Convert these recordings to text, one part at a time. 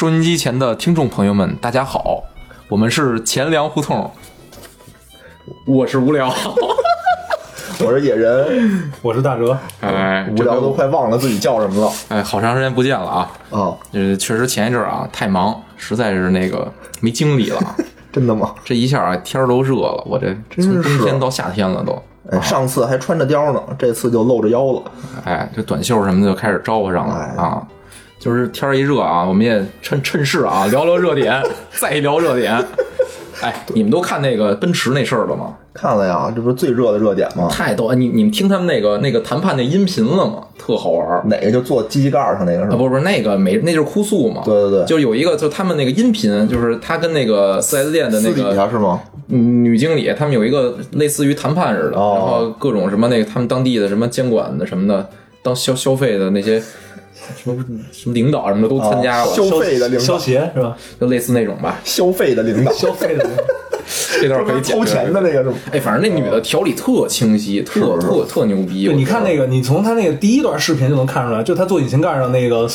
收音机前的听众朋友们，大家好，我们是钱粮胡同，我是无聊，我是野人，我是大哲，哎，无聊都快忘了自己叫什么了哎，好长时间不见了啊！啊！呃，确实前一阵儿啊太忙，实在是那个没精力了。真的吗？这一下啊天儿都热了，我这从冬天到夏天了都。哎，上次还穿着貂呢，这次就露着腰了。哎，这短袖什么的就开始招呼上了哎啊。就是天儿一热啊，我们也趁趁势啊聊聊热点，再聊热点。哎，你们都看那个奔驰那事儿了吗？看了呀，这不是最热的热点吗？太逗！你你们听他们那个那个谈判那音频了吗？特好玩儿。哪个就坐机器盖儿上那个是啊，吧？不是不是那个没，那就是哭诉嘛。对对对就有一个，就他们那个音频，就是他跟那个四 S 店的那个下是吗？嗯女经理，他们有一个类似于谈判似的，哦然后各种什么那个他们当地的什么监管的什么的，当消消费的那些什么什么领导什么的都参加了，哦消费的领导消，协是吧？就类似那种吧。消费的领导，消费的 这段可以剪掏钱的那个是吗？哎，反正那女的条理特清晰，特是特特牛逼。你看那个，你从她那个第一段视频就能看出来，就她坐引擎盖上那个，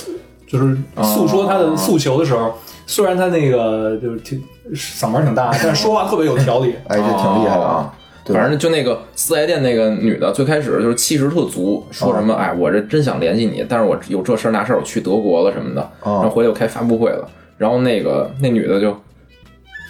就是诉说她的诉求的时候，虽然她那个就是挺嗓门挺大，但是说话特别有条理。哎，这挺厉害的啊！对反正就那个四 S 店那个女的，最开始就是气势特足，说什么哦哎，我这真想联系你，但是我有这事儿那事儿，我去德国了什么的，哦然后回来又开发布会了，然后那个那女的就。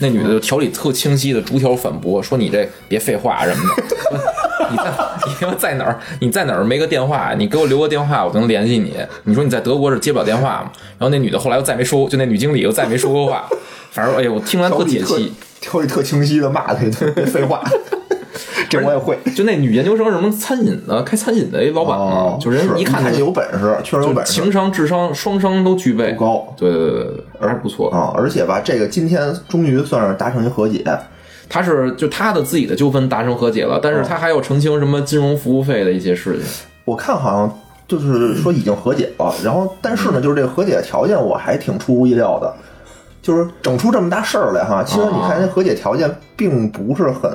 那女的就条理特清晰的逐条反驳，说你这别废话什么的，你在 你他妈在哪儿？你在哪儿没个电话？你给我留个电话，我就能联系你。你说你在德国是接不了电话吗？然后那女的后来又再没说，就那女经理又再没说过话。反正哎呀，我听完特特解气。条理特清晰的骂他一顿，别废话。这我也会。就那女研究生什么餐饮的，开餐饮的一老板嘛，哦，就人一看他就有本事，确实有本事情商、智商双商都具备，不高对对对对对，还不错。啊！而且吧，这个今天终于算是达成一和解。他是就他的自己的纠纷达成和解了，但是他还要澄清什么金融服务费的一些事情。我看好像就是说已经和解了，然后但是呢，就是这个和解条件我还挺出乎意料的，就是整出这么大事儿来哈。其实你看那和解条件并不是很，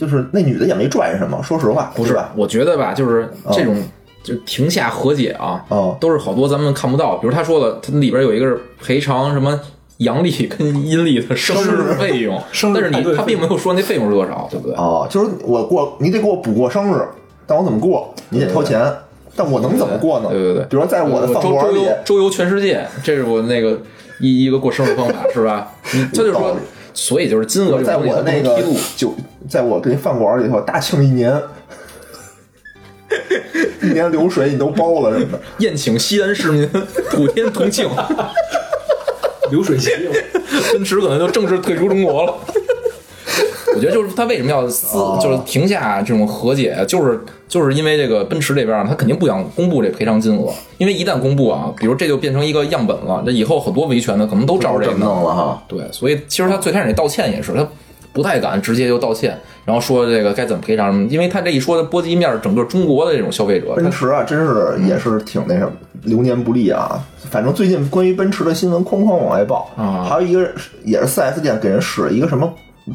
就是那女的也没赚什么，说实话，不是吧？，我觉得吧，就是这种就庭下和解啊，哦都是好多咱们看不到。比如他说了，他里边有一个是赔偿什么阳历跟阴历的生日费用，生日但是你他并没有说那费用是多少，对不对？哦，就是我过，你得给我补过生日，但我怎么过？你得掏钱，但我能怎么过呢？对对对比如说在我的饭周馆里周游，周游全世界，这是我那个一一个过生日方法，是吧？你他就说所以就是金额在我那个能披露。酒，在我跟饭馆里头大庆一年，一年流水你都包了什么的。宴请西安市民，普天同庆。流水席，奔驰可能就正式退出中国了。我觉得就是他为什么要私，就是停下这种和解，就是就是因为这个奔驰这边儿他肯定不想公布这赔偿金额，因为一旦公布啊，比如这就变成一个样本了，这以后很多维权的可能都照着这这么弄了哈。对，所以其实他最开始那道歉也是，他不太敢直接就道歉，然后说这个该怎么赔偿什么，因为他这一说的波及面整个中国的这种消费者，奔驰啊，真是也是挺那什么，流年不利啊。反正最近关于奔驰的新闻哐哐往外爆啊还有一个也是 4S 店给人使了一个什么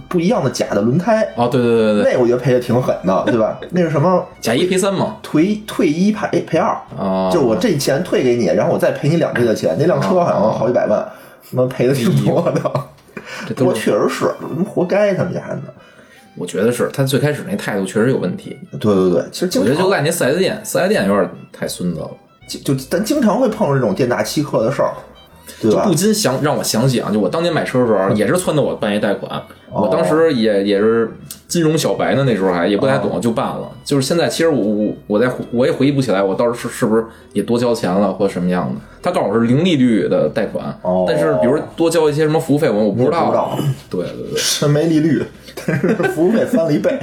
不一样的假的轮胎，啊，对对对对。对，那我觉得赔的挺狠的，对吧？那是什么？假一赔三嘛，退退一赔赔二。啊。就是我这钱退给你，然后我再赔你两倍的钱，那辆车好像好几百万，他妈赔的挺多的。不过确实是，活该他们家的。我觉得是他最开始那态度确实有问题。对对对，其实我觉得就赖那四 S 店，四 S 店有点太孙子了，就就咱经常会碰上这种店大欺客的事儿，对吧？就不？禁想让我想起啊，就我当年买车的时候，也是撺掇我办一贷款，哦我当时也也是金融小白呢，那时候还也不太哦懂，就办了。就是现在，其实我我我在我也回忆不起来，我当时是是不是也多交钱了或者什么样的？他告诉我是零利率的贷款，哦但是比如多交一些什么服务费，我我不知道。不知道对对对，是没利率，但是服务费翻了一倍，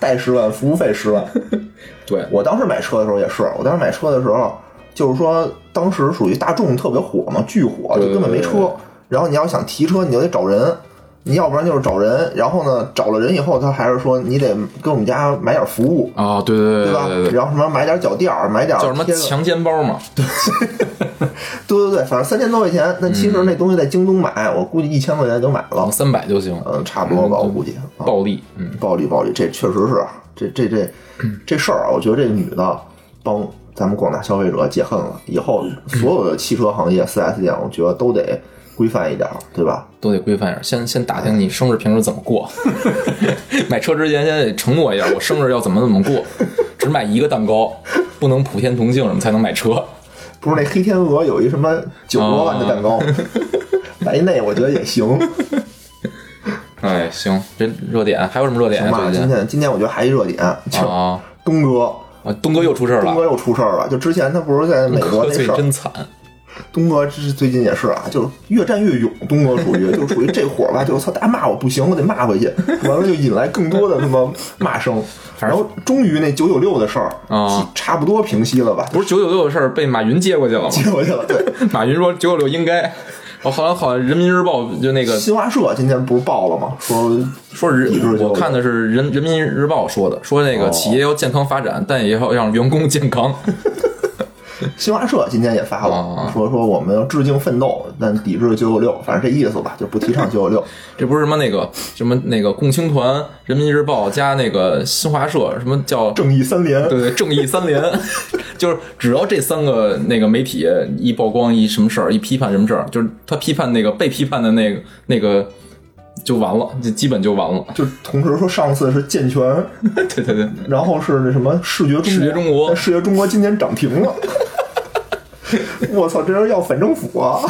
贷十万，服务费十万。对，我当时买车的时候也是，我当时买车的时候，就是说当时属于大众特别火嘛，巨火，就根本没车。然后你要想提车，你就得找人，你要不然就是找人，然后呢，找了人以后，他还是说你得给我们家买点服务，啊，对对对？对对对，然后什么买点脚垫儿，买点叫什么强奸包嘛？对对对对，反正三千多块钱。但其实那东西在京东买，我估计一千块钱就买了，三百就行，嗯，差不多吧，我估计。啊暴利，嗯，暴力暴力，这确实是这这这 这事儿啊，我觉得这女的帮咱们广大消费者解恨了。以后所有的汽车行业、四 S 店，我觉得都得规范一点儿，对吧？都得规范一点。先先打听你生日平时怎么过，买车之前先得承诺一下，我生日要怎么怎么过，只买一个蛋糕，不能普天同庆，什么才能买车。不是那黑天鹅有一什么九多万的蛋糕，买一那我觉得也行。哎，行，这热点还有什么热点？今天今天我觉得还一热点，东哥，啊，东哥又出事儿了，东哥又出事儿了。就之前他不是在美国那事儿，真惨。东哥这是最近也是啊，就是越战越勇。东哥属于 就是属于这火吧，就是操，大家骂我不行，我得骂回去，完了就引来更多的他妈骂声。然后终于那九九六的事儿啊差不多平息了吧？不是九九六的事儿被马云接过去了吗？接过去了，对。马云说九九六应该。哦，好像好像人民日报就那个新华社今天不是报了吗？说说人抵制996我看的是人人民日报说的，说那个哦企业要健康发展，但也要让员工健康。新华社今天也发了，啊说说我们要致敬奋斗，但抵制九九六，反正这意思吧，就不提倡九九六。这不是什么那个什么那个共青团、人民日报加那个新华社，什么叫正义三连，对对正义三连，就是只要这三个那个媒体一曝光一什么事儿，一批判什么事儿，就是他批判那个被批判的那个那个就完了，就基本就完了。就同时说上次是健全，对对对，然后是那什么视觉中国，视觉中国但视觉中国今年涨停了。我操，这人要反政府啊！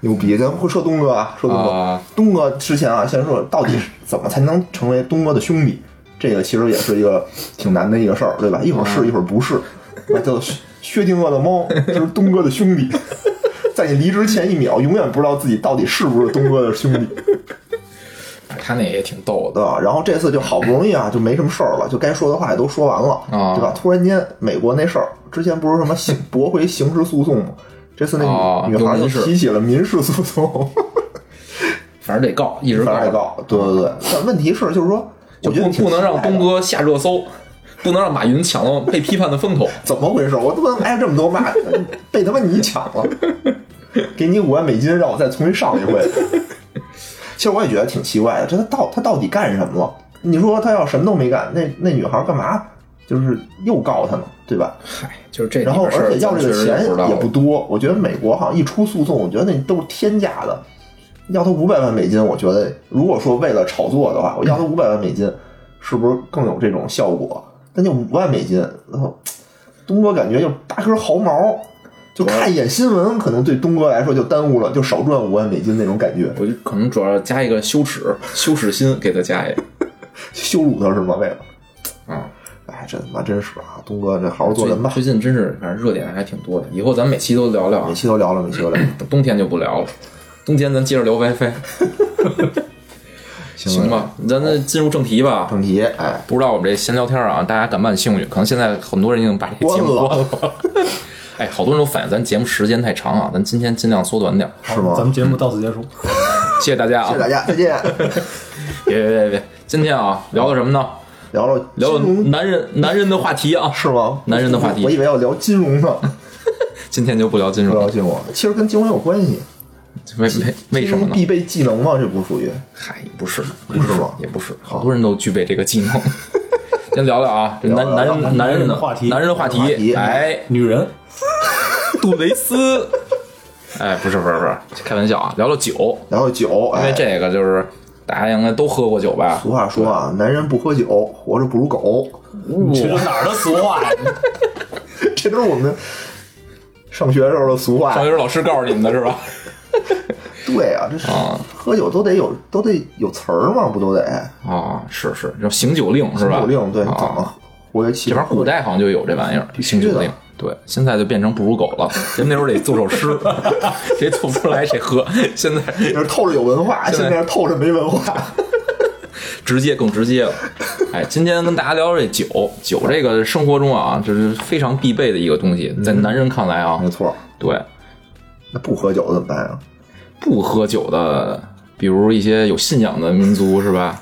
牛逼！咱会说东哥啊，说东哥，啊东哥之前啊，先说到底怎么才能成为东哥的兄弟？这个其实也是一个挺难的一个事儿，对吧？一会儿是，一会儿不是。那叫薛薛定谔的猫，就是东哥的兄弟。在你离职前一秒，永远不知道自己到底是不是东哥的兄弟。他那也挺逗的。然后这次就好不容易啊，就没什么事儿了，就该说的话也都说完了，啊对吧？突然间，美国那事儿，之前不是什么刑驳回刑事诉讼吗？这次那女、啊女孩就有民事提起了民事诉讼，反正得告，一直告反正也告，对对对。但问题是，就是说，就我觉得不不能让东哥下热搜，不能让马云抢了被批判的风头。怎么回事？我他妈挨这么多骂，被他妈你抢了，给你五万美金，让我再重新上一回。其实我也觉得挺奇怪的，这他到他到底干什么了？你说他要什么都没干，那那女孩干嘛？就是又告他呢，对吧？嗨，就是这然后而且要这个钱也不多，我觉得美国好像一出诉讼，我觉得那都是天价的，要他五百万美金，我觉得如果说为了炒作的话，我要他五百万美金，是不是更有这种效果？但就五万美金，然后东哥感觉就拔根毫毛，就看一眼新闻，可能对东哥来说就耽误了，就少赚五万美金那种感觉，我就可能主要加一个羞耻，羞耻心给他加一个 羞辱他是吗？为了，啊。哎，这他妈真是啊，东哥这好好做人吧。最近真是，反正热点还挺多的。以后咱每期都聊聊啊每，期都聊了，每期都聊 冬天就不聊了。冬天咱接着聊 WiFi，行吧？咱那进入正题吧。正题，哎，不知道我们这闲聊天啊，大家感不感兴趣？可能现在很多人已经把这个节目关关了。哎，好多人都反映咱节目时间太长啊，咱今天尽量缩短点儿。是吗？咱们节目到此结束。谢谢大家啊谢谢！大家，再见。别别别别，今天啊聊的什么呢？聊聊聊聊男人男人的话题啊。是吗？男人的话题我以为要聊金融呢，今天就不聊金融不聊，金融，其实跟金融有关系。为为为什么呢？必备技能吗？这不属于嗨，也不是，不是吗？也不是，好多人都具备这个技能。先聊聊啊，这男男人男人的话题男人的话话题哎，女人，杜蕾斯，哎，不是不是不是，开玩笑啊，聊聊酒，聊聊酒，因为哎，这个就是大家应该都喝过酒吧？俗话说啊，男人不喝酒，活着不如狗。这是哪儿的俗话呀？这都是我们上学时候的俗话上。学时候老师告诉你们的是吧？对啊，这是啊喝酒都得有都得有词儿嘛，不都得？啊，是是，叫醒酒令是吧？酒令对，怎啊么活跃气？这玩意儿古代好像就有这玩意儿，醒酒令。对，现在就变成不如狗了。人那时候得做首诗，谁做不出来谁喝。现在透着有文化，现在是透着没文化。直接更直接了。哎，今天跟大家聊聊这酒，酒这个生活中啊，这是非常必备的一个东西，在男人看来啊，没错，对那不喝酒怎么办啊？不喝酒的，比如一些有信仰的民族是吧？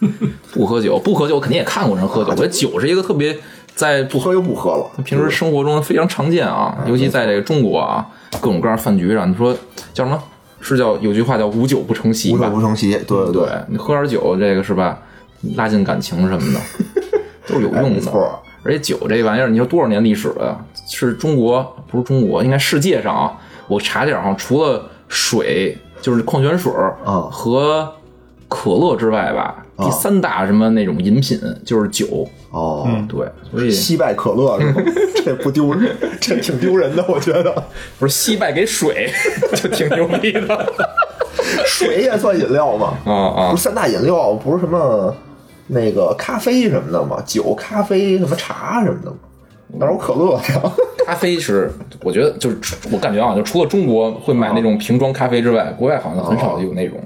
不喝酒，不喝酒肯定也看过人喝酒。我觉得酒是一个特别在不喝又不喝了，平时生活中非常常见啊，尤其在这个中国啊，各种各样饭局上，你说叫什么？是叫有句话叫“无酒不成席”吧无酒？不成席。对对对，你喝点酒，这个是吧？拉近感情什么的 都是有用的。而且酒这玩意儿，你说多少年历史了？是中国不是中国，应该世界上啊，我查点儿哈，除了水就是矿泉水啊和可乐之外吧，第三大什么那种饮品就是酒。哦，对，所以惜败可乐是吗？这不丢人，这挺丢人的，我觉得。不是惜败给水就挺牛逼的 水也算饮料吗？啊啊不是三大饮料，不是什么那个咖啡什么的吗？酒、咖啡、什么茶什么的吗？哪有可乐呀？咖啡是，我觉得就是我感觉啊，就除了中国会买那种瓶装咖啡之外，国外好像很少有那种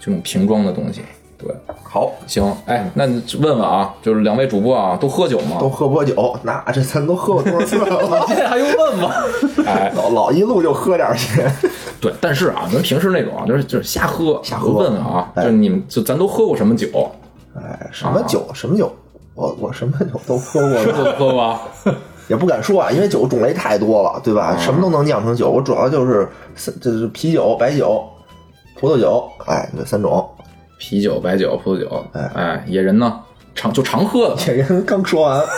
这种瓶装的东西。对，好，行，哎，那你问问啊，就是两位主播啊，都喝酒吗？都喝不喝酒？那这咱都喝过多少次了？现在还用问吗？哎，老老一路就喝点儿去。对，但是啊，咱平时那种啊，就是就是瞎喝，瞎喝问问啊，哎就你们就咱都喝过什么酒？哎，什么酒？什么酒？我我什么酒都喝过都，喝过。也不敢说啊，因为酒种类太多了，对吧？什么都能酿成酒。我主要就是三就是啤酒、白酒、葡萄酒，哎，这三种。啤酒、白酒、葡萄酒，哎哎，野人呢？常就常喝的。野人刚说完，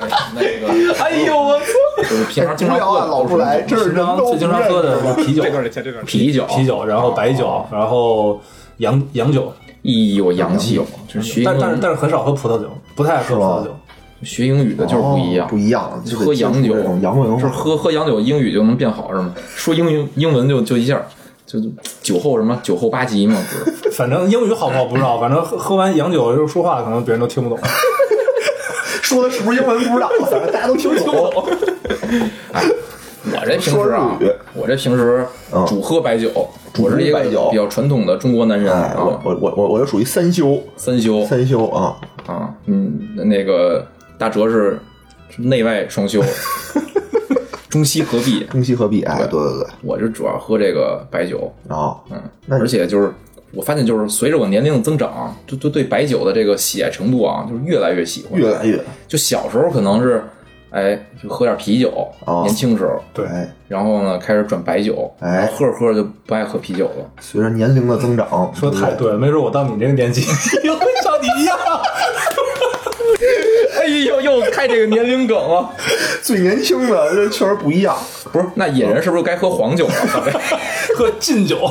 哎，那个哎呦我操！就是平常经常喝的老不来，这是平人都常最经常喝的是啤酒，啤酒，啤酒，然后白酒，然后洋洋酒，咦，有，洋气，但但是英但是很少喝葡萄酒，不太爱喝葡萄酒。学英语的就是不一样哦，不一样，就喝洋酒洋文是。喝喝洋酒，英语就能变好是吗？说英语英文就就一下就酒后什么酒后八级嘛，不是？反正英语好不好不知道，反正喝喝完洋酒就说话，可能别人都听不懂。说的是不是英文不知道，反正大家都听不懂。我这平时啊，我这平时嗯。主喝白酒，主我是一个比较传统的中国男人哎，我啊，我我我我就属于三修，三修三修啊，啊，嗯，那个大哲是是内外双修，中西合璧。中西合璧。哎，对对对，我就主要喝这个白酒，啊，嗯，而且就是我发现，就是随着我年龄的增长，就就对白酒的这个喜爱程度啊，就是越来越喜欢。越来越。就小时候可能是，哎，就喝点啤酒，哦年轻时候，对哎，然后呢开始转白酒，哎然后喝着喝着就不爱喝啤酒了。随着年龄的增长，说的太对了，没准我到你这个年纪 也会像你一样。哎呦，又开这个年龄梗了。最年轻的这确实不一样。不是，那野人是不是该喝黄酒了？喝劲酒，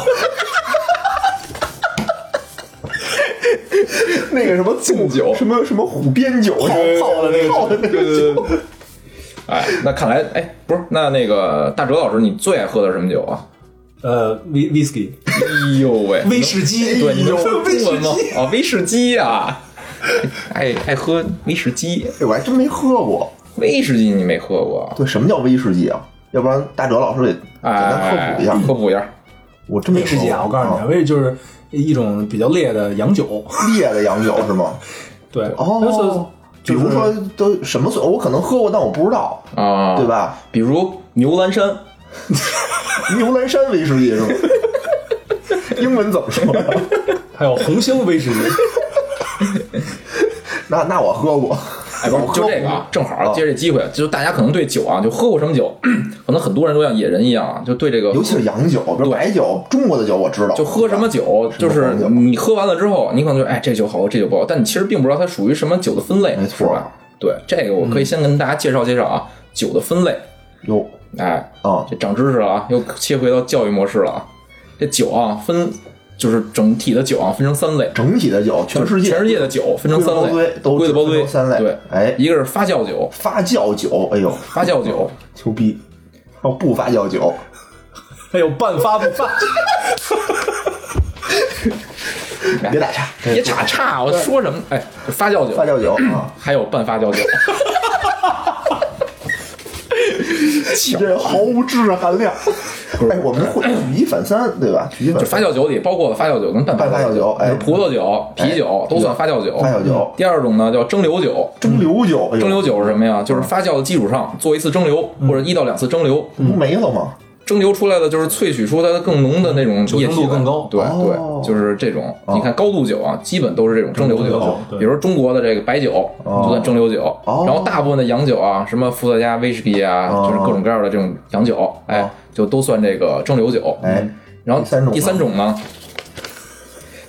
那个什么敬酒什么什么虎鞭酒，泡泡的那个泡的那个酒，哎，那看来，哎，不是，那那个大哲老师，你最爱喝的是什么酒啊？呃，威威士忌，哎呦喂，威士忌，对，你能说威中文吗？啊，威士忌啊，爱爱喝威士忌，哎，我还真没喝过。威士忌你没喝过？对，什么叫威士忌啊？要不然大哲老师给简单科哎，普一下。科普一下。我真没威士忌啊，我告诉你啊，威士忌就是一种比较烈的洋酒。烈的洋酒是吗？对，哦，比如说都什么岁？我可能喝过，但我不知道，啊，对？吧？比如牛栏山，牛栏山威士忌是吗？英文怎么说呀？还有红星威士忌，那那我喝过，哎，不是就这个啊，正好借这机会，就大家可能对酒啊，就喝过什么酒，可能很多人都像野人一样啊，就对这个尤其是洋酒，比如白酒，中国的酒我知道，就喝什么酒，就是你喝完了之后，你可能就哎这酒好喝，这酒不好，但你其实并不知道它属于什么酒的分类，没错是吧？对，这个我可以先跟大家介绍介绍啊，酒的分类。哟哎，啊这长知识了啊，又切回到教育模式了啊。这酒啊，分就是整体的酒啊，分成三类，整体的酒，全世界。全世界的酒分成三规类，都归的包堆三类。对，哎。一个是发酵酒，发酵酒，哎呦，发酵酒，牛逼！哦不发酵酒，还有半发。不发。别打岔，别打岔，我说什么？哎，发酵酒，发酵酒啊，还有半发酵酒，你 这毫无知识含量。哎，我们会 举一反三，对吧？举一反就三发酵酒里包括了发酵酒跟半半发酵酒哎葡萄酒、啤酒都算发酵酒。发酵酒第二种呢叫蒸馏酒，蒸馏酒，蒸馏酒是什么呀？就是发酵的基础上做一次蒸馏，或者一到两次蒸馏，不没了吗？蒸馏出来的就是萃取出它的更浓的那种液体酒精度更高。对哦。对，就是这种。你看高度酒啊，基本都是这种蒸馏酒酒，比如说中国的这个白酒就算蒸馏酒，哦。然后大部分的洋酒啊，什么伏特加、威士忌啊，哦。就是各种各样的这种洋酒，哎，就都算这个蒸馏酒。哎，然后第三种呢？第三种呢？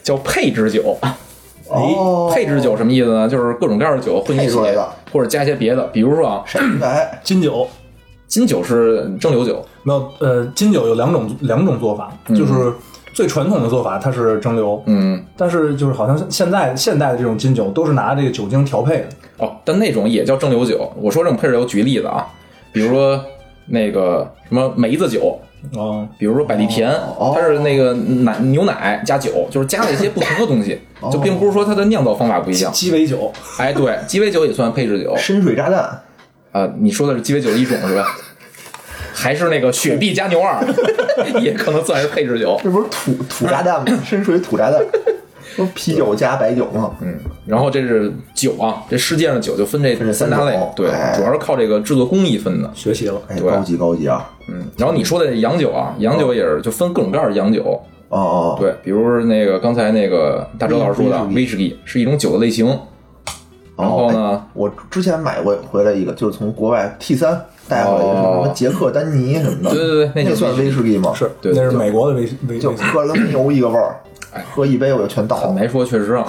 叫配制酒，哦，配置酒什么意思呢？就是各种各样的酒混一起或者加一些别的，比如说啊，闪明白，金酒金酒是蒸馏酒，没有，呃，金酒有两种两种做法，就是最传统的做法，它是蒸馏，嗯，但是就是好像现在现代的这种金酒都是拿这个酒精调配的，哦，但那种也叫蒸馏酒。我说这种配置酒，举例子啊，比如说那个什么梅子酒，嗯，比如说百利甜，哦它是那个奶牛奶加酒，就是加了一些不同的东西，就并不是说它的酿造方法不一样。鸡尾酒，哎，对，鸡尾酒也算配置酒。深水炸弹，啊、你说的是鸡尾酒的一种是吧？还是那个雪碧加牛二，也可能算是配置酒。这不是土土炸弹吗？深水土炸弹，不是啤酒加白酒吗？嗯，然后这是酒啊，这世界上的酒就分这分这三大类对，哎主要是靠这个制作工艺分的。学习了，哎，对高级高级啊！嗯，然后你说的洋酒啊，洋酒也是就分各种各样的洋酒，哦哦，对，比如那个刚才那个大周老师说的威威士忌是一种酒的类型，然后呢，我之前买过回来一个，就是从国外 T 三带回来一个，什么什么杰克丹尼什么的，对对对那算威士忌吗？是，对对那是美国的威威就威士忌喝了跟牛一个味儿，喝一杯我就全倒了，坦白说，确实啊，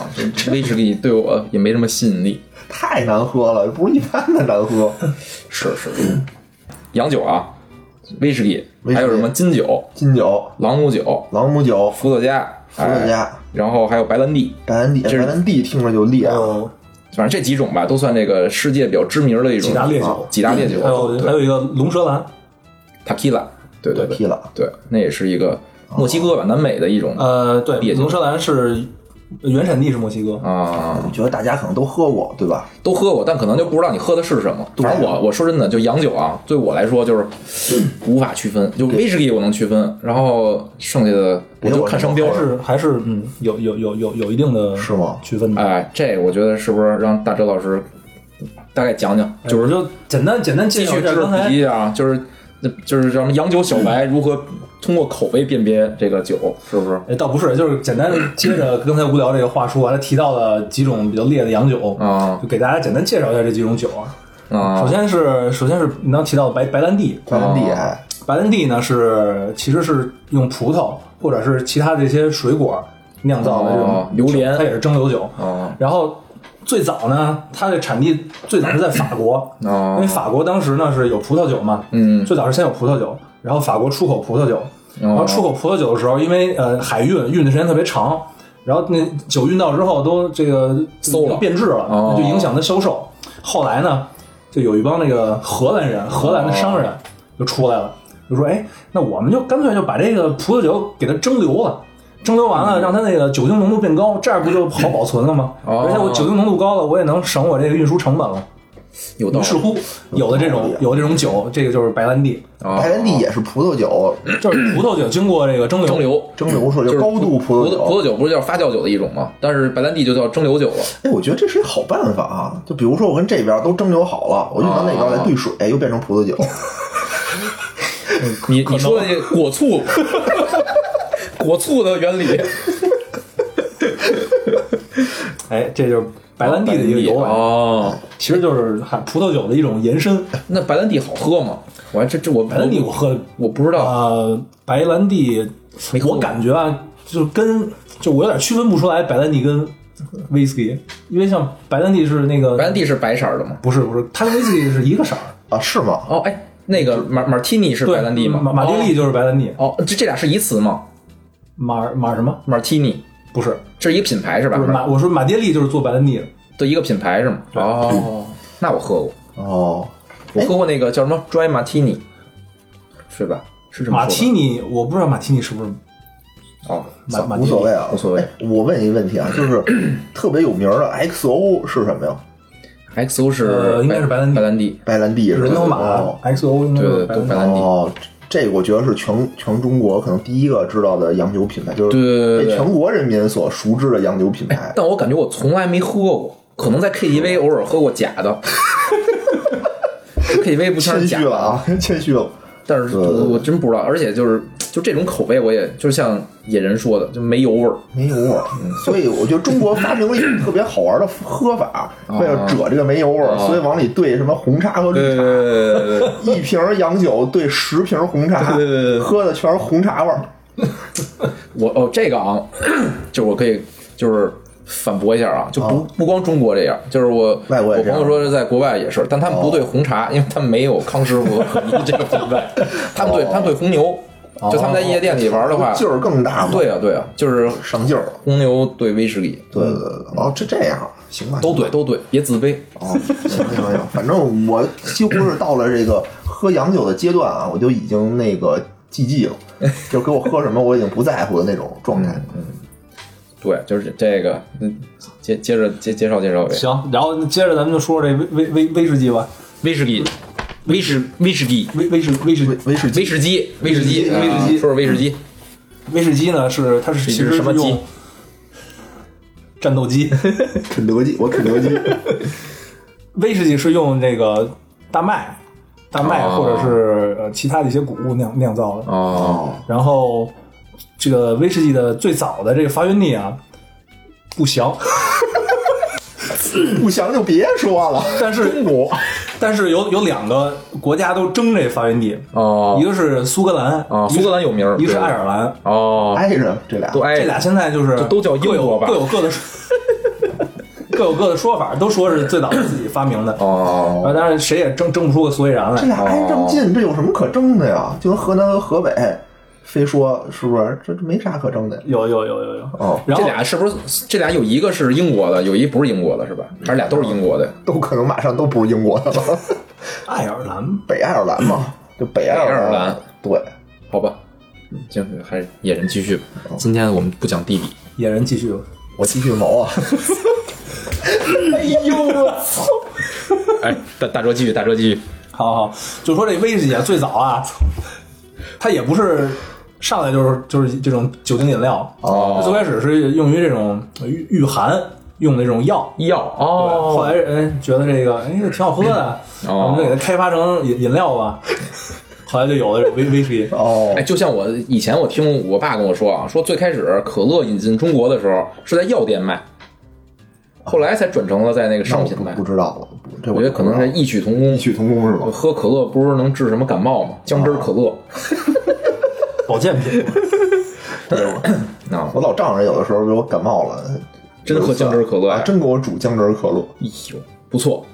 威士忌对我也没什么吸引力。太难喝了，不是一般的难喝。是是，洋酒啊，威士忌，还有什么金酒、金酒、朗姆酒、朗姆酒、伏特加、伏特加哎然后还有白兰地，白兰地，白兰地听着就烈啊！还有反正这几种吧，都算这个世界比较知名的一种几大烈酒啊几大烈酒，还有还有一个龙舌兰，Tequila，对对对踢了，对，那也是一个墨西哥吧，南美的一种呃，对，龙舌兰是原产地是墨西哥，啊，我觉得大家可能都喝过，对吧？都喝过，但可能就不知道你喝的是什么。反正我我说真的，就洋酒啊，对我来说就是 无法区分。就威士忌我能区分，然后剩下的我就看商标还。是还是嗯有有有有有一定的是吗区分的。哎，这我觉得是不是让大哲老师大概讲讲，就是就简单简单介绍继续知识一下刚才普及一下啊，就是那就是什么洋酒小白如何通过口味辨别这个酒，是不是？哎，倒不是，就是简单接着刚才无聊这个话说，完了提到了几种比较烈的洋酒，啊就给大家简单介绍一下这几种酒啊。啊首先是首先是你刚提到的白白兰地，白兰地还白兰地呢是其实是用葡萄或者是其他这些水果酿造的这种哦榴莲酒它也是蒸馏酒。啊然后最早呢，它的产地最早是在法国，因啊为法国当时呢是有葡萄酒嘛，嗯最早是先有葡萄酒，然后法国出口葡萄酒，然后出口葡萄酒的时候，因为呃海运运的时间特别长，然后那酒运到之后都这个馊了变质了，哦那就影响它销售。后来呢，就有一帮那个荷兰人，荷兰的商人就出来了，就说：“哎，那我们就干脆就把这个葡萄酒给它蒸馏了。”蒸馏完了，让它那个酒精浓度变高，这样不就好保存了吗？哦而且我酒精浓度高了，我也能省我这个运输成本了。有道理于是乎，有的这种有的这种酒，这个就是白兰地，啊白兰地也是葡萄酒，就是葡萄酒经过这个蒸馏，蒸馏。蒸馏是就就是高度葡萄葡葡。萄酒不是叫发酵酒的一种吗？但是白兰地就叫蒸馏酒了。哎，我觉得这是一好办法啊！就比如说我跟这边都蒸馏好了，我运到那边来兑水，又变成葡萄酒。你你说的这个果醋，果醋的原理，哎，这就是白兰地的一个由来，哦。其实就是海葡萄酒的一种延伸。那白兰地好喝吗？我还这这我白兰地我喝的我不知道，呃，白兰地我感觉啊，就跟就我有点区分不出来白兰地跟威士忌，因为像白兰地是那个白兰地是白色儿的吗？不是不是，它跟威士忌是一个色儿，啊，是吗？哦，哎，那个马马提尼是对白兰地吗？马马爹利就是白兰地，哦，哦这这俩是一词吗？马马什么？马提尼，不是这是一个品牌是吧？不是马，我说马爹利就是做白兰地的，的一个品牌是吗？哦，那我喝过，哦，我喝过那个叫什么 Dry Martini，是吧？是这么马说的。提尼我不知道马提尼是不是哦，马马无所谓啊，无所谓。哎我问一个问题啊，就是 特别有名的 XO 是什么呀？XO 是呃应该是白兰地。白兰地，白兰地是吧？人头马哦。XO 应该对对是白兰地。都白兰地。哦，这个我觉得是全全中国可能第一个知道的洋酒品牌，就是对对对对被全国人民所熟知的洋酒品牌。但我感觉我从来没喝过，可能在 KTV 偶尔喝过假的。KTV 不全是谦假的，虚了啊，谦虚了。但是我我真不知道，而且就是就这种口味，我也就像野人说的，就没油味儿。没油味儿，所以我觉得中国发明了一种特别好玩的喝法，为了遮这个没油味儿，哦所以往里兑什么红茶和绿茶，一瓶洋酒兑十瓶红茶喝的全是红茶味儿。我哦这个啊，就我可以就是反驳一下啊，就不不光中国这样，就是我我朋友说是在国外也是，但他们不对红茶，因为他们没有康师傅这个品牌，他们对他们对红牛，就他们在夜店里玩的话，劲儿更大嘛，对啊对啊，就是上劲儿。红牛对威士忌，对对对，哦，这这样行吧？都对都对，别自卑。哦，行行行，反正我几乎是到了这个喝洋酒的阶段啊，我就已经那个寂寂了，就给我喝什么我已经不在乎的那种状态。对，就是这个，嗯，接接着介介绍介绍呗。行，然后接着咱们就说说这威威威威士忌吧，威士忌，威士威士忌，威威士威士威士忌威士忌，威士忌，威士忌啊说说威士忌。威士忌呢是它是是一其实是什么鸡用战斗机，肯德基，我肯德基，威士忌是用这个大麦、大麦哦或者是呃其他的一些谷物酿酿造的。哦，然后这个威士忌的最早的这个发源地啊不详，不详 就别说了。但是但是有有两个国家都争这发源地，哦一个是苏格兰啊，苏格兰有名，一个是爱尔兰。哦，挨着这俩都挨着这俩现在就是都叫英国吧各有各的 各有各的说法，都说是最早是自己发明的。哦，啊，但是谁也争争不出个所以然来。这俩挨这么近，这有什么可争的呀？就跟河南和河北，非说是不是？这这没啥可争的。有有有有有。哦，然后这俩是不是这俩有一个是英国的，有一不是英国的，是吧？还是俩都是英国的？都可能马上都不是英国的了，爱尔兰 北爱尔兰嘛，就北爱尔尔兰。对，好吧，嗯行，还是野人继续吧。今天我们不讲地理，野人继续吧。我继续谋啊。哎呦我操！哎，大大哲继续，大哲继续。好好，就说这威士忌啊，最早啊，它也不是上来就是就是这种酒精饮料，哦最开始是用于这种御御寒用的这种药。药哦后哦，来人觉得这个哎挺好喝的，哦我们就给它开发成饮饮料吧。后来就有了这威威士忌。哦哎，，就像我以前我听我爸跟我说啊，说最开始可乐引进中国的时候是在药店卖，后来才转成了在那个商品卖不。知道了，这我觉得可能是异曲同工异。曲同工是吧？喝可乐不是能治什么感冒吗？姜汁可乐 保健品，啊，我老丈人有的时候给我感冒了，真喝姜汁可乐呀啊，真给我煮姜汁可乐。哎呦，不错，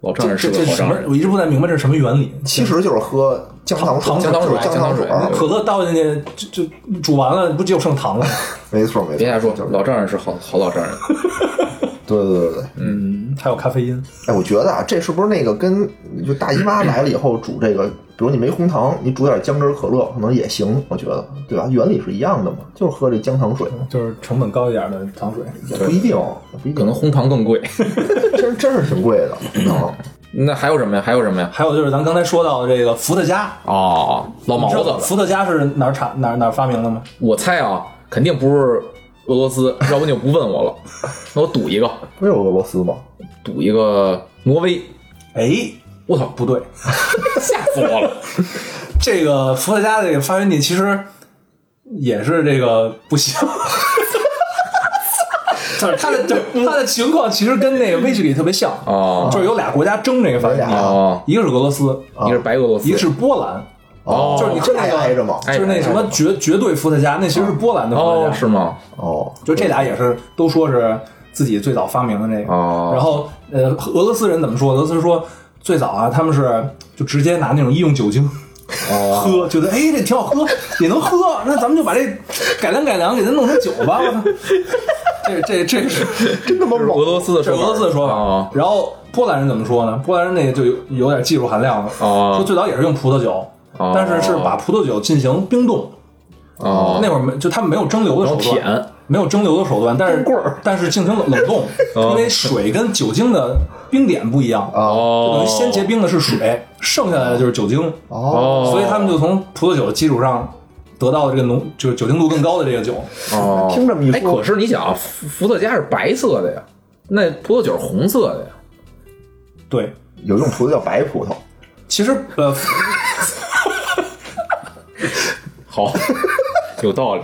老丈人是个好丈人？。么我一直不太明白这是什么原理。其实就是喝姜糖水，姜糖水姜糖水姜糖水可乐倒进去就就煮完了，不就剩糖了？没错没错。别瞎说就是，老丈人是好好老丈人。对对对对。嗯，还有咖啡因。哎，我觉得啊，这是不是那个跟就大姨妈来了以后煮这个，比如你没红糖，你煮点姜汁可乐可能也行，我觉得，对吧？原理是一样的嘛，就是喝这姜糖水，就是成本高一点的糖水。也不一定，也不一定，可能红糖更贵。真真是挺贵的啊。那还有什么呀？还有什么呀？还有就是咱刚才说到的这个伏特加，哦，老毛子，伏特加是哪儿产哪儿哪儿发明的吗？我猜啊，肯定不是俄罗斯，要不你就不问我了。那我赌一个，不是有俄罗斯吗？赌一个挪威。哎，我操，不对，吓死我了！这个伏特加的这个发源地其实也是这个不行。就是它的就它的情况其实跟那个威士忌特别像，哦就是有俩国家争这个发源地，哦，一个是俄罗斯，一个是白俄罗斯，一个是波兰，哦，就是你说那还挨着吗？就是那什么绝绝对伏特加，那其实是波兰的伏特哦，加，是吗？哦，就这俩也是都说是自己最早发明的这个。哦然后呃，俄罗斯人怎么说？俄罗斯说最早啊，他们是就直接拿那种医用酒精。哦，喝，觉得哎这挺好喝，也能喝，那咱们就把这改良改良，给它弄成酒吧。我操，这这这是真他妈猛！俄罗斯的说法，这俄罗斯的说法。哦然后波兰人怎么说呢？波兰人那个就有有点技术含量了，哦说最早也是用葡萄酒，哦但是是把葡萄酒进行冰冻。哦，那会儿没就他们没有蒸馏的手然后舔段，没有蒸馏的手段，但是棍儿。但是进行冷冷冻，哦。因为水跟酒精的冰点不一样，就等哦于先结冰的是水，剩下来的就是酒精，哦，所以他们就从葡萄酒的基础上得到了这个浓，就是酒精度更高的这个酒。哦，听这么一说哎，可是你想啊，伏伏特加是白色的呀，那葡萄酒是红色的呀。对，有种葡萄叫白葡萄，其实呃，好，有道理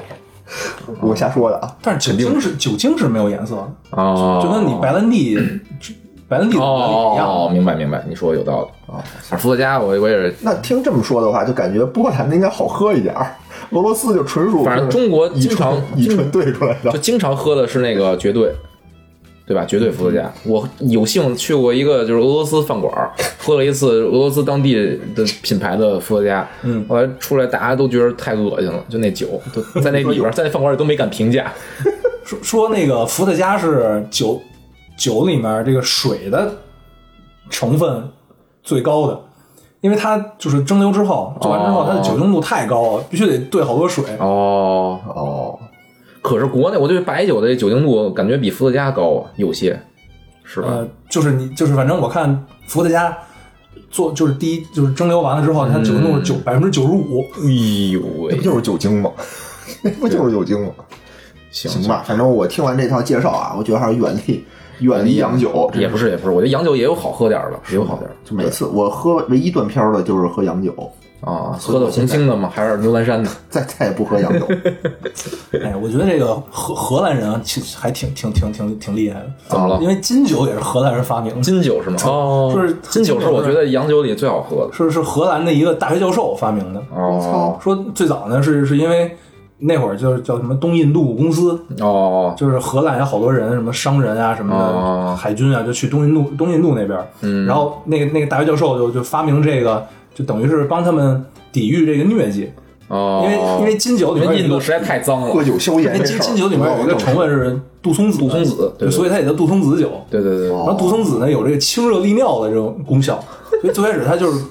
我瞎说的啊。但是酒精是酒精是没有颜色的，哦，就跟你白兰地 白兰地的原理一样。哦，明白明白，你说的有道理啊。伏特加我我也是那听这么说的话，就感觉波兰的应该好喝一点儿。俄罗斯就纯属反正中国乙经常醇乙醇兑出来的就。经常喝的是那个绝对，对吧？绝对伏特加。我有幸去过一个就是俄罗斯饭馆，喝了一次俄罗斯当地的品牌的伏特加。嗯，后来出来大家都觉得太恶心了，就那酒都 在那里边，在那饭馆里都没敢评价。说说那个伏特加是酒酒里面这个水的成分最高的，因为它就是蒸馏之后做完之后，哦它的酒精度太高了，必须得兑好多水。哦，哦，可是国内我对白酒的酒精度感觉比伏特加高啊，有些是吧？呃，就是你就是反正我看伏特加做就是第一就是蒸馏完了之后，它酒精度是九百分之九十五。哎呦喂不，就是酒精吗？那不就是酒精吗？行行吧，反正我听完这套介绍啊，我觉得还是远离远离洋酒。也不是也不是，我觉得洋酒也有好喝点儿的，也有好点儿就每次我喝唯一断片儿的就是喝洋酒，啊。喝的红星的吗？还是牛栏山的？再再也不喝洋酒。哎，我觉得这个荷荷兰人啊，其实还挺挺挺挺挺厉害的。怎么了因为金酒也是荷兰人发明的，金酒是吗？哦，就是金酒是我觉得洋酒里最好喝的。是是荷兰的一个大学教授发明的。哦说最早呢是是因为那会儿就是叫什么东印度公司，哦，就是荷兰有好多人，什么商人啊什么的，哦海军啊，就去东印度东印度那边。嗯，然后那个那个大学教授就就发明这个，就等于是帮他们抵御这个疟疾，哦，因为因为金酒里面印度实在太脏了。喝酒消炎金金酒里面有一个成分是杜松子，杜松子对对所以它也叫杜松子酒。对对对，然后杜松子呢有这个清热利尿的这种功效，所以最开始它就是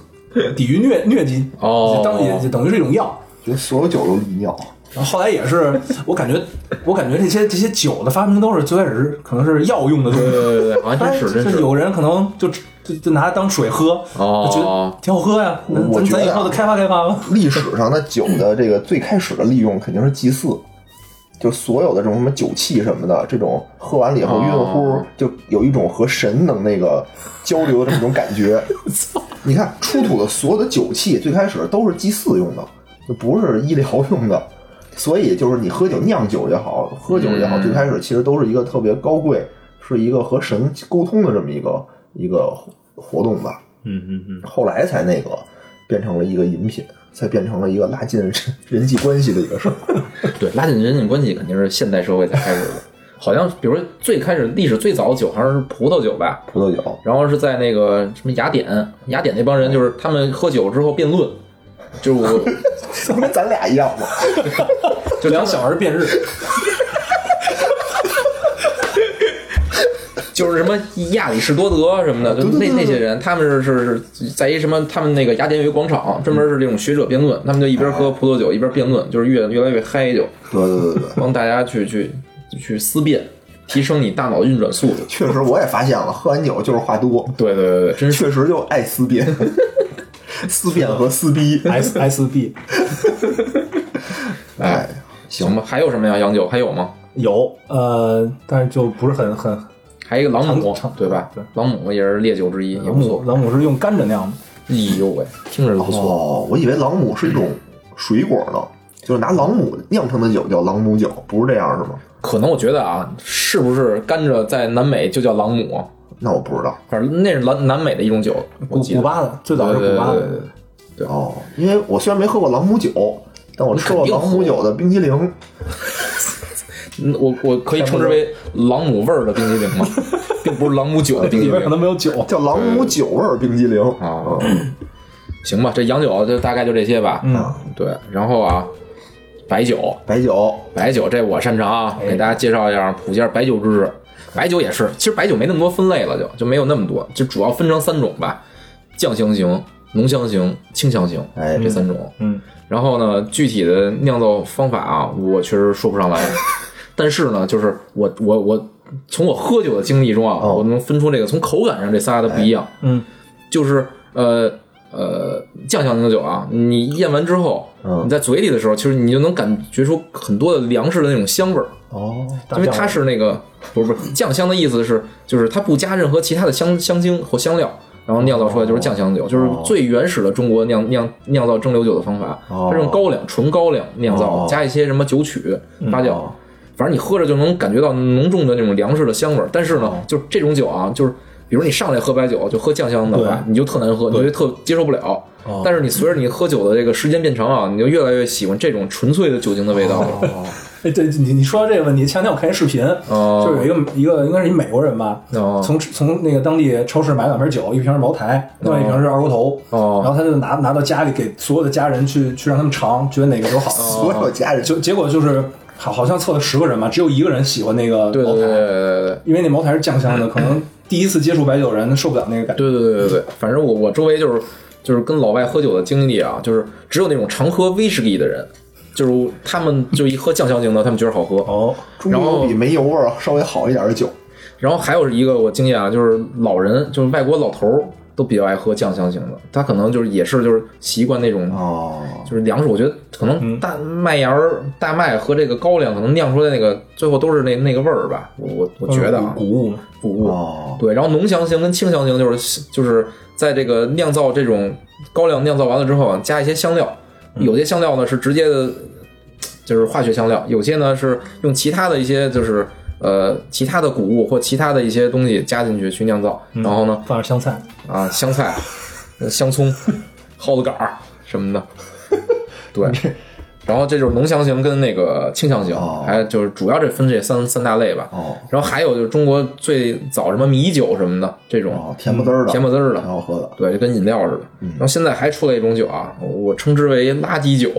抵御疟 疟疾，哦。当也就等于是一种药。觉得所有酒都利尿。然后后来也是，我感觉，我感觉这些这些酒的发明都是最开始可能是药用的东对西，对对对，好像真是。就是有人可能就就就拿它当水喝，哦就觉得挺好喝呀。那咱我觉得啊咱以后再开发开发吧。历史上的酒的这个最开始的利用肯定是祭祀，就所有的这种什么酒器什么的，这种喝完了以后晕乎哦，就有一种和神能那个交流的这么一种感觉。你看出土的所有的酒器最开始都是祭祀用的，就不是医疗用的。所以就是你喝酒酿酒也好，喝酒也好，嗯最开始其实都是一个特别高贵，是一个和神沟通的这么一个一个活动吧。嗯嗯嗯，后来才那个变成了一个饮品，才变成了一个拉近人人际关系的一个事儿。对，拉近人际关系肯定是现代社会才开始的。好像比如说最开始历史最早的酒好像是葡萄酒吧，葡萄酒，然后是在那个什么雅典，雅典那帮人就是他们喝酒之后辩论，就是我 不跟咱俩一样嘛？就两小儿辩日，就是什么亚里士多德什么的，就那那些人，他们是是是在一什么，他们那个雅典有一个广场，专门是这种学者辩论，他们就一边喝葡萄酒一边辩论，就是越越来越嗨，就对对对对，帮大家去去去思辨，提升你大脑运转速度。确实我也发现了，喝完酒就是话多，对对对对，真确实就爱思辨，思辨和撕逼。S S B 哎，行吧？还有什么呀？洋酒还有吗？有呃，但是就不是很很。还有一个朗姆对吧？对朗姆也是烈酒之一，也朗不错姆。朗姆是用甘蔗酿的，哎呦喂，听着就不错。哦，我以为朗姆是一种水果呢，就是拿朗姆酿成的酒叫朗姆酒，不是这样是吗？可能我觉得啊，是不是甘蔗在南美就叫朗姆？那我不知道反正那是南南美的一种酒，古古巴的，最早是对对古巴对对的。对哦，因为我虽然没喝过朗姆酒，但我吃过朗姆酒的冰激凌。嗯我我可以称之为朗姆味儿的冰激凌吗？并不是朗姆酒的冰激凌可能没有酒。叫朗姆酒味儿冰激凌啊。行吧，这洋酒就大概就这些吧。嗯，对，然后啊，白酒，白酒，白酒这我擅长啊，给大家介绍一下，普及一下白酒知识。白酒也是，其实白酒没那么多分类了就，就没有那么多，就主要分成三种吧：酱香型、浓香型、清香型，哎这三种。嗯，然后呢，具体的酿造方法啊，我确实说不上来。但是呢，就是我我我从我喝酒的经历中啊，哦。我能分出这个从口感上这仨的不一样。嗯，就是呃呃酱香型的酒啊，你咽完之后，嗯。你在嘴里的时候，其实你就能感觉出很多的粮食的那种香味儿。哦，因为它是那个不是不是酱香的意思是，就是它不加任何其他的香香精或香料，然后酿造出来就是酱香酒，就是最原始的中国酿酿酿造蒸馏酒的方法。哦。用高粱纯高粱酿造，哦。加一些什么酒曲发酵哦，反正你喝着就能感觉到浓重的那种粮食的香味儿。但是呢，哦。就是这种酒啊，就是比如你上来喝白酒就喝酱香的话，你就特难喝，你就特接受不了。哦。但是你随着你喝酒的这个时间变长啊，你就越来越喜欢这种纯粹的酒精的味道。了。哦，哎，对你你说到这个问题，前两天我看一视频，哦。就是有一个一个应该是一美国人吧，哦。从从那个当地超市买两瓶酒，一瓶是茅台，另外一瓶是二锅头，哦。然后他就拿拿到家里给所有的家人去去让他们尝，觉得哪个酒好。所有家人。就结果就是好好像测了十个人嘛，只有一个人喜欢那个茅台，对对对对对对。因为那茅台是酱香的，可能第一次接触白酒的人受不了那个感觉。对对对对对，反正我我周围就是就是跟老外喝酒的经历啊，就是只有那种常喝威士忌的人，就是他们就一喝酱香型的，他们觉得好喝。哦，然后比没油味儿稍微好一点的酒，然后还有一个我经验啊，就是老人，就是外国老头儿都比较爱喝酱香型的，他可能就是也是就是习惯那种哦，就是粮食，我觉得可能大麦芽儿、大麦和这个高粱可能酿出来那个最后都是那那个味儿吧，我我我觉得啊，谷物嘛，谷物。哦，对，然后浓香型跟清香型就是就是在这个酿造这种高粱酿造完了之后啊，加一些香料，有些香料呢是直接的，就是化学香料，有些呢是用其他的一些就是呃其他的谷物或其他的一些东西加进去去酿造，然后呢放点香菜，啊香菜、呃香葱、蒿子杆儿什么的，对。然后这就是浓香型跟那个清香型，哦。还就是主要这分这三三大类吧。哦。然后还有就是中国最早什么米酒什么的这种，哦，甜不滋儿的，甜不滋儿的。挺好喝的。对，就跟饮料似的。然后现在还出来一种酒啊，我称之为垃圾酒，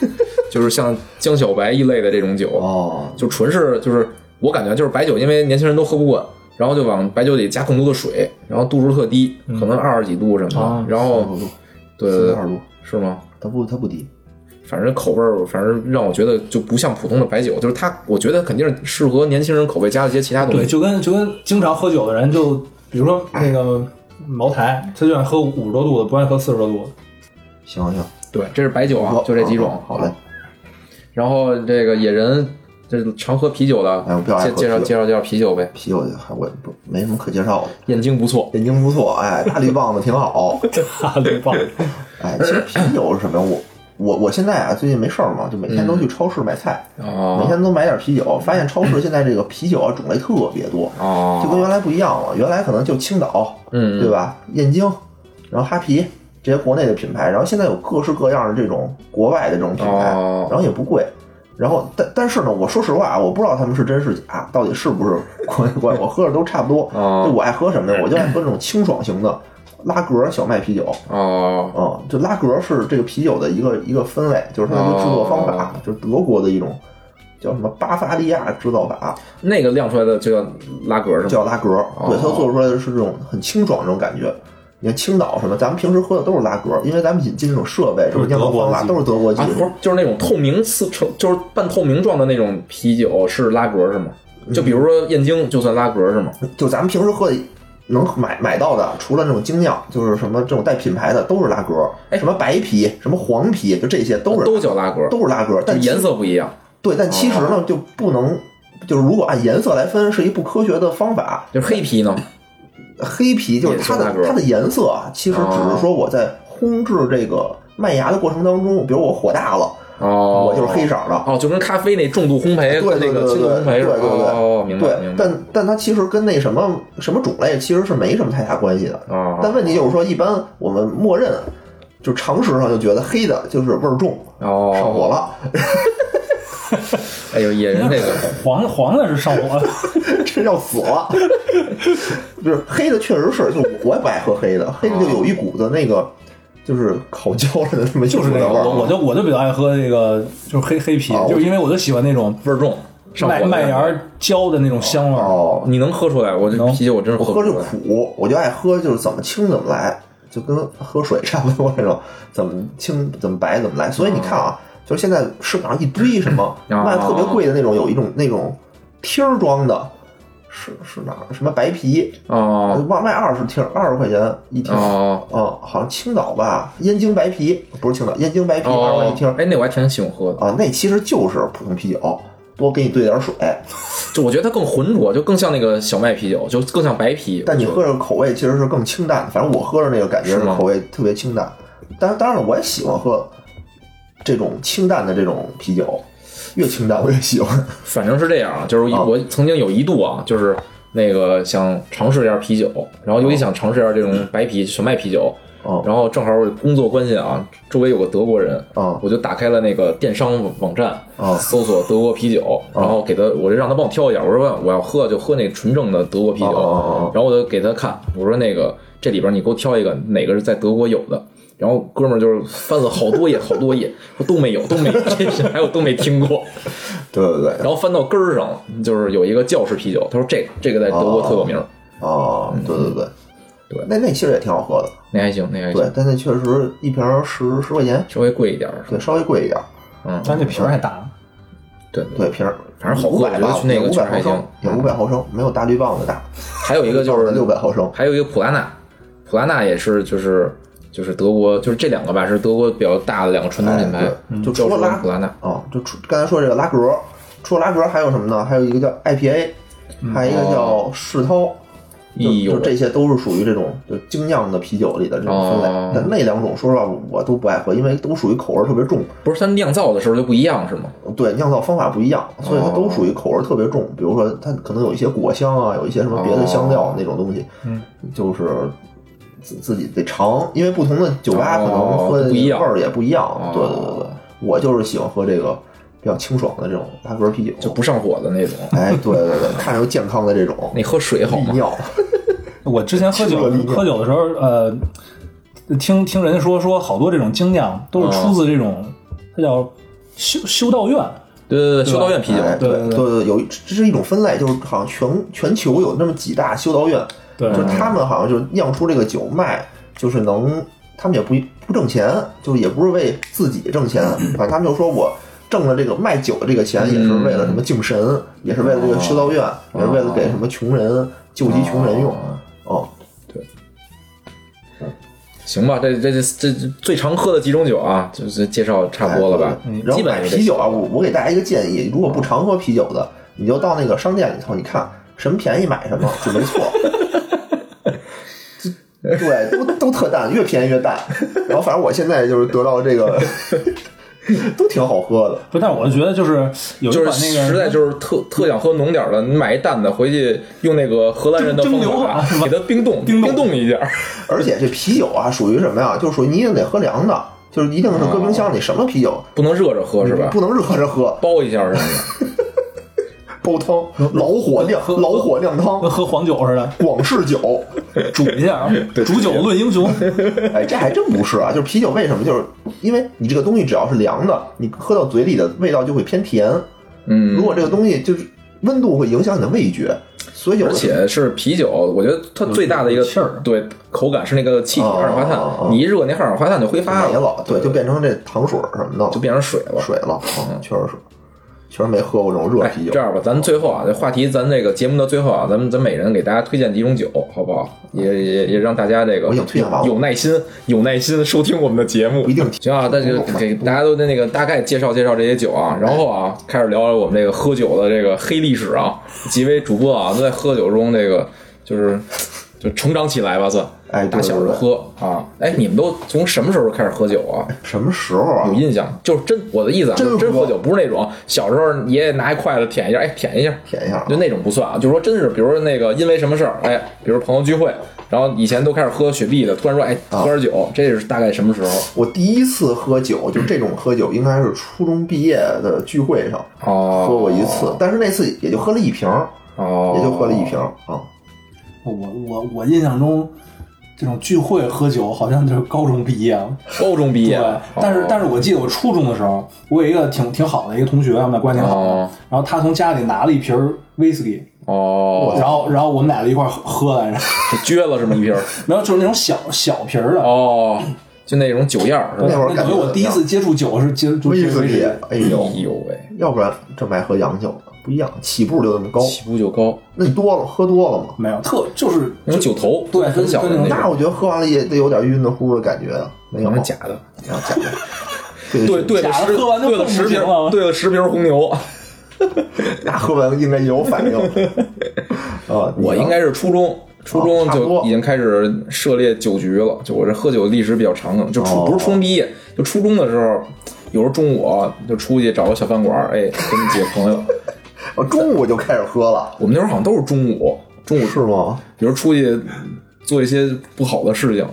就是像江小白一类的这种酒，哦，就纯是就是我感觉就是白酒，因为年轻人都喝不惯，然后就往白酒里加更多的水，然后度数特低，可能二十几度什么的，啊然后度，对对对四十二，度，是吗？它不它不低。反正口味儿，反正让我觉得就不像普通的白酒，就是它，我觉得肯定是适合年轻人口味加了一些其他东西对，西。就跟就跟经常喝酒的人，就比如说那个茅台，他就爱喝五十多度的，不爱喝四十多度的。行行，对，这是白酒啊，就这几种。好嘞。然后这个野人，这常喝啤酒的，哎我比较爱介喝介绍介绍介绍啤酒呗。啤酒还我不没什么可介绍的，燕京不错，燕京不错，哎，大绿棒子挺好。大绿棒，哎，其实啤酒是什么呀？我我我现在啊，最近没事儿嘛，就每天都去超市买菜，每哦天都买点啤酒。发现超市现在这个啤酒啊种类特别多，就跟哦，原来不一样了。原来可能就青岛，嗯，对吧？燕京，然后哈啤这些国内的品牌，然后现在有各式各样的这种国外的这种品牌，哦然后也不贵。然后但但是呢，我说实话啊，我不知道他们是真是假，到底是不是国内国外，我喝的都差不多。哦就我爱喝什么呢？我就爱喝那种清爽型的拉格小麦啤酒。哦嗯，就拉格是这个啤酒的一个一个分类，就是它的一个制作方法，就是德国的一种叫什么巴伐利亚制造法，那个酿出来的就叫拉格是吗？叫拉格。对，它做出来的是这种很清爽这种感觉。你看青岛什么，咱们平时喝的都是拉格，因为咱们引进这种设备，什么酿造方法都是德国技啊，不是，。就是那种透明似成，就是半透明状的那种啤酒是拉格是吗？就比如说燕京就算拉格是吗？就咱们平时喝的能买买到的，除了那种精酿，就是什么这种带品牌的都是拉格，什么白啤、什么黄啤，就这些都是哎都叫拉格，都是拉格，但颜色不一样，对，但其实呢就不能。就是如果按颜色来分，是一不科学的方法。就是黑啤呢。黑皮就是它的它的颜色啊，其实只是说我在烘制这个麦芽的过程当中，比如我火大了，哦，我就是黑色的。哦，就跟咖啡那重度烘焙，对对那个轻度对对对烘焙是吧？对对哦，明白。但但它其实跟那什么什么种类其实是没什么太大关系的。哦但问题就是说，一般我们默认就常识上就觉得黑的就是味儿重，哦，上火了，哎呦，野人这个黄黄的是上火，这要死了。就是黑的确实是，就我也不爱喝黑的，黑的就有一股子那个就是烤焦了的那么就是那个，味儿。我我就我就比较爱喝那个，就是黑黑啤哦，就是因为我就喜欢那种味儿重，麦麦芽焦的那种香味儿。哦，你能喝出来？我这啤酒我真是我喝这不出来。苦，我就爱喝，就是怎么清怎么来，就跟喝水差不多那种，怎么清怎么白怎么来。所以你看啊，就是现在市场上一堆什么哦卖特别贵的那种，有一种那种听儿装的，是是哪儿？什么白啤，哦。卖卖二十听，二十块钱一听。哦。啊，好像青岛吧，燕京白啤不是青岛，燕京白啤二十块一听哦，哎，那我还挺喜欢喝的，啊，那其实就是普通啤酒，多给你兑点水，就我觉得它更浑浊，就更像那个小麦啤酒，就更像白啤。但你喝着口味其实是更清淡的，反正我喝着那个感觉是口味特别清淡。但当然了，我也喜欢喝这种清淡的这种啤酒，越清淡我越喜欢。反正是这样啊，就是啊。我曾经有一度啊，就是那个想尝试一下啤酒，然后尤其想尝试一下这种白啤、小麦啤酒，哦然后正好我工作关系啊，周围有个德国人，哦我就打开了那个电商网站，啊。搜索德国啤酒，然后给他，我就让他帮我挑一下，我说我要喝就喝那纯正的德国啤酒，然后我就给他看，我说那个这里边你给我挑一个哪个是在德国有的。然后哥们儿就是翻了好多页，好多页，说都没有，都没有，这是还有都没听过。对对对，然后翻到根儿上了，就是有一个教士啤酒，他说这个这个在德国特有名，哦，对对对，对那那其实也挺好喝的，那还行，那还行对，，但那确实一瓶十十块钱，稍微贵一点儿。对，稍微贵一点，嗯，但那瓶儿还大，对对，瓶儿反正好喝五百吧我觉得，去那个五确实还百毫升行，也五百毫升，没有大绿棒子大，还有一个就是六百毫升，还有一个普拉纳，普拉纳也是就是就是德国，就是这两个吧是德国比较大的两个传统品牌就除了拉跟普拉纳。哦，就除刚才说这个拉格，除了拉格还有什么呢？还有一个叫 IPA，还有一个叫世涛。就这些都是属于这种就精酿的啤酒里的这种分类，哦但那两种说实话我都不爱喝，因为都属于口味特别重，不是它酿造的时候就不一样是吗？对酿造方法不一样，所以它哦都属于口味特别重。比如说它可能有一些果香啊，有一些什么别的香料那种东西，嗯，就是自自己得尝，因为不同的酒吧可能哦喝的不一样味儿也不一样。哦对对对对，我就是喜欢喝这个比较清爽的这种拉格啤酒，就不上火的那种。哎，对对对，看着又健康的这种你喝水好吗？尿，我之前喝酒喝酒的时候，呃，听听人家说说好多这种精酿都是出自这种，它叫修修道院，对对对，修道院啤酒。对对对，有这是一种分类，就是好像全全球有那么几大修道院，对。就他们好像就酿出这个酒卖，就是能，他们也不不挣钱，就是也不是为自己挣钱，反正他们就说我挣了这个卖酒的这个钱，也是为了什么敬神，也是为了这个修道院，也是为了给什么穷人救济穷人用，哦，对。行吧，这这这这这最常喝的几种酒啊，就是介绍差不多了吧？哎？然后基本上买啤酒啊，我我给大家一个建议，如果不常喝啤酒的，你就到那个商店里头，你看什么便宜买什么，就没错。对，都都特淡，越便宜越淡。然后反正我现在就是得到这个，都挺好喝的。不，但是我就觉得就是有那个实在就是特特想喝浓点儿的，你买一淡的回去用那个荷兰人的蒸方法馏啊是吧给它冰冻冰冻冻一下。而且这啤酒啊，属于什么呀？就是属于你一定得喝凉的，就是一定是搁冰箱里，什么啤酒不能热着喝是吧？不能热着喝，包一下是吧？煲汤，老火酿，老火酿汤跟，喝黄酒似的，广式酒。煮一下，煮酒论英雄。哎，这还真不是啊！就是啤酒为什么？就是因为你这个东西只要是凉的，你喝到嘴里的味道就会偏甜。嗯，如果这个东西就是温度会影响你的味觉，所以有而且是啤酒，我觉得它最大的一个气儿对口感是那个气体哦二氧化碳你一热那二氧化碳就挥发没了，对，就变成这糖水什么的，就变成水了。水了。啊，确实是，确实没喝过这种热哎啤，酒这。样吧，咱最后啊，这话题咱这个节目的最后啊，咱们咱每人给大家推荐几种酒，好不好？也也也让大家这个有耐心有耐心收听我们的节目一定行啊，那就给大家都那个大概介绍介绍这些酒啊，然后啊，开始聊聊我们这个喝酒的这个黑历史啊。几位主播啊，都在喝酒中这个就是就成长起来吧，算哎对打小就对喝啊。哎，你们都从什么时候开始喝酒啊？什么时候啊有？印象？就是真我的意思啊，真真喝酒，不是那种小时候爷爷拿一筷子舔一下，哎，舔一下，舔一下啊就那种不算啊。就是说真是，比如说那个因为什么事儿，哎，比如朋友聚会，然后以前都开始喝雪碧的，突然说哎喝点酒，这是大概什么时候？我第一次喝酒，就这种喝酒，应该是初中毕业的聚会上哦，喝过一次，但是那次也就喝了一瓶，哦，也就喝了一瓶儿啊。我我我印象中，这种聚会喝酒好像就是高中毕业了。高中毕业对，，但是但是我记得我初中的时候，我有一个挺挺好的一个同学，我们俩关系挺好然后他从家里拿了一瓶威士忌，哦，然后然后我们俩就一块儿喝喝来着。就 撅了这么一瓶儿，然后就是那种小小瓶儿的。哦，就那种酒样儿是吧？那会儿感觉等于我第一次接触酒是接触威士忌忌，，哎呦哎，呦喂，要不然这么爱喝洋酒呢？不一样，起步就那么高。起步就高，那你多了，喝多了吗？没有特就是那种酒头，对很小的那种，那我觉得喝完了也得有点晕的乎的感觉啊，没有假的。啊假的。对对对了十喝完就了十瓶行了对了十瓶红牛。那喝完应该有反应 啊。我应该是初中，初中就已经开始涉猎酒局了。就我这喝酒历史比较长的，就初哦不是初中毕业，就初中的时候，有时候中午啊就出去找个小饭馆儿，哎，跟几个朋友，我 中午就开始喝了，我们那时候好像都是中午，中午是吗？比如出去做一些不好的事情，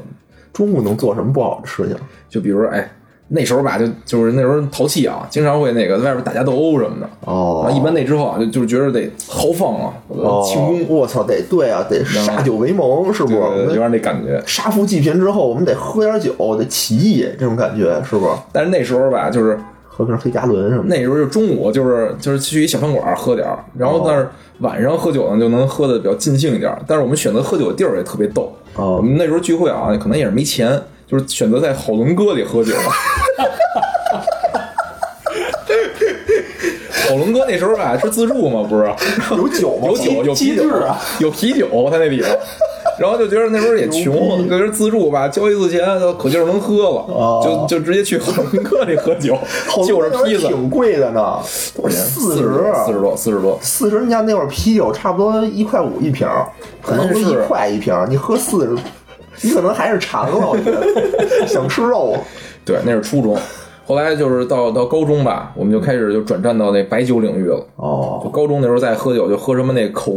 中午能做什么不好的事情？就比如说，哎，那时候吧，就就是那时候淘气啊，经常会那个在外边打架斗殴什么的。哦然后一般那之后啊，就就是觉得得豪放啊，哦庆功，我操，得对啊，得杀酒为盟，是不是？有点那感觉。杀富济贫之后，我们得喝点酒，得起义，这种感觉是不是？但是那时候吧，就是喝瓶黑加仑什么的。那时候就中午就是就是去一小饭馆喝点儿，然后但是晚上喝酒呢就能喝的比较尽兴一点。但是我们选择喝酒的地儿也特别逗。哦我们那时候聚会啊，可能也是没钱，就是选择在好伦哥里喝酒。好伦哥那时候吧是自助嘛，不是？有酒吗？有酒有啤酒啊，有啤酒，他那里头。然后就觉得那时候也穷，就觉得自助吧，交一次钱就可劲儿能喝了，哦就就直接去好伦哥里喝酒，就多那会儿着披萨，挺贵的呢，四四十，四十多，四十多。四十，你想那会儿啤酒差不多一块五一瓶儿，可能不是一块一瓶儿，你喝四十，你可能还是馋了，我觉得想吃肉。对，那是初中。后来就是到到高中吧，我们就开始就转战到那白酒领域了。哦就哦，高中那时候在喝酒，就喝什么那口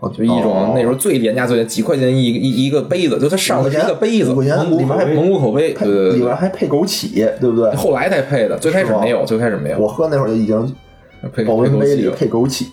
杯，就一种哦那时候最廉价最几块钱一一一个杯子，就它上的是一个杯子五，块钱里面还蒙古口杯，对配里对对对。面还配枸杞，对不对？后来才配的，最开始没有，最开始没有我喝那会儿就已经配保温。杯里配枸杞。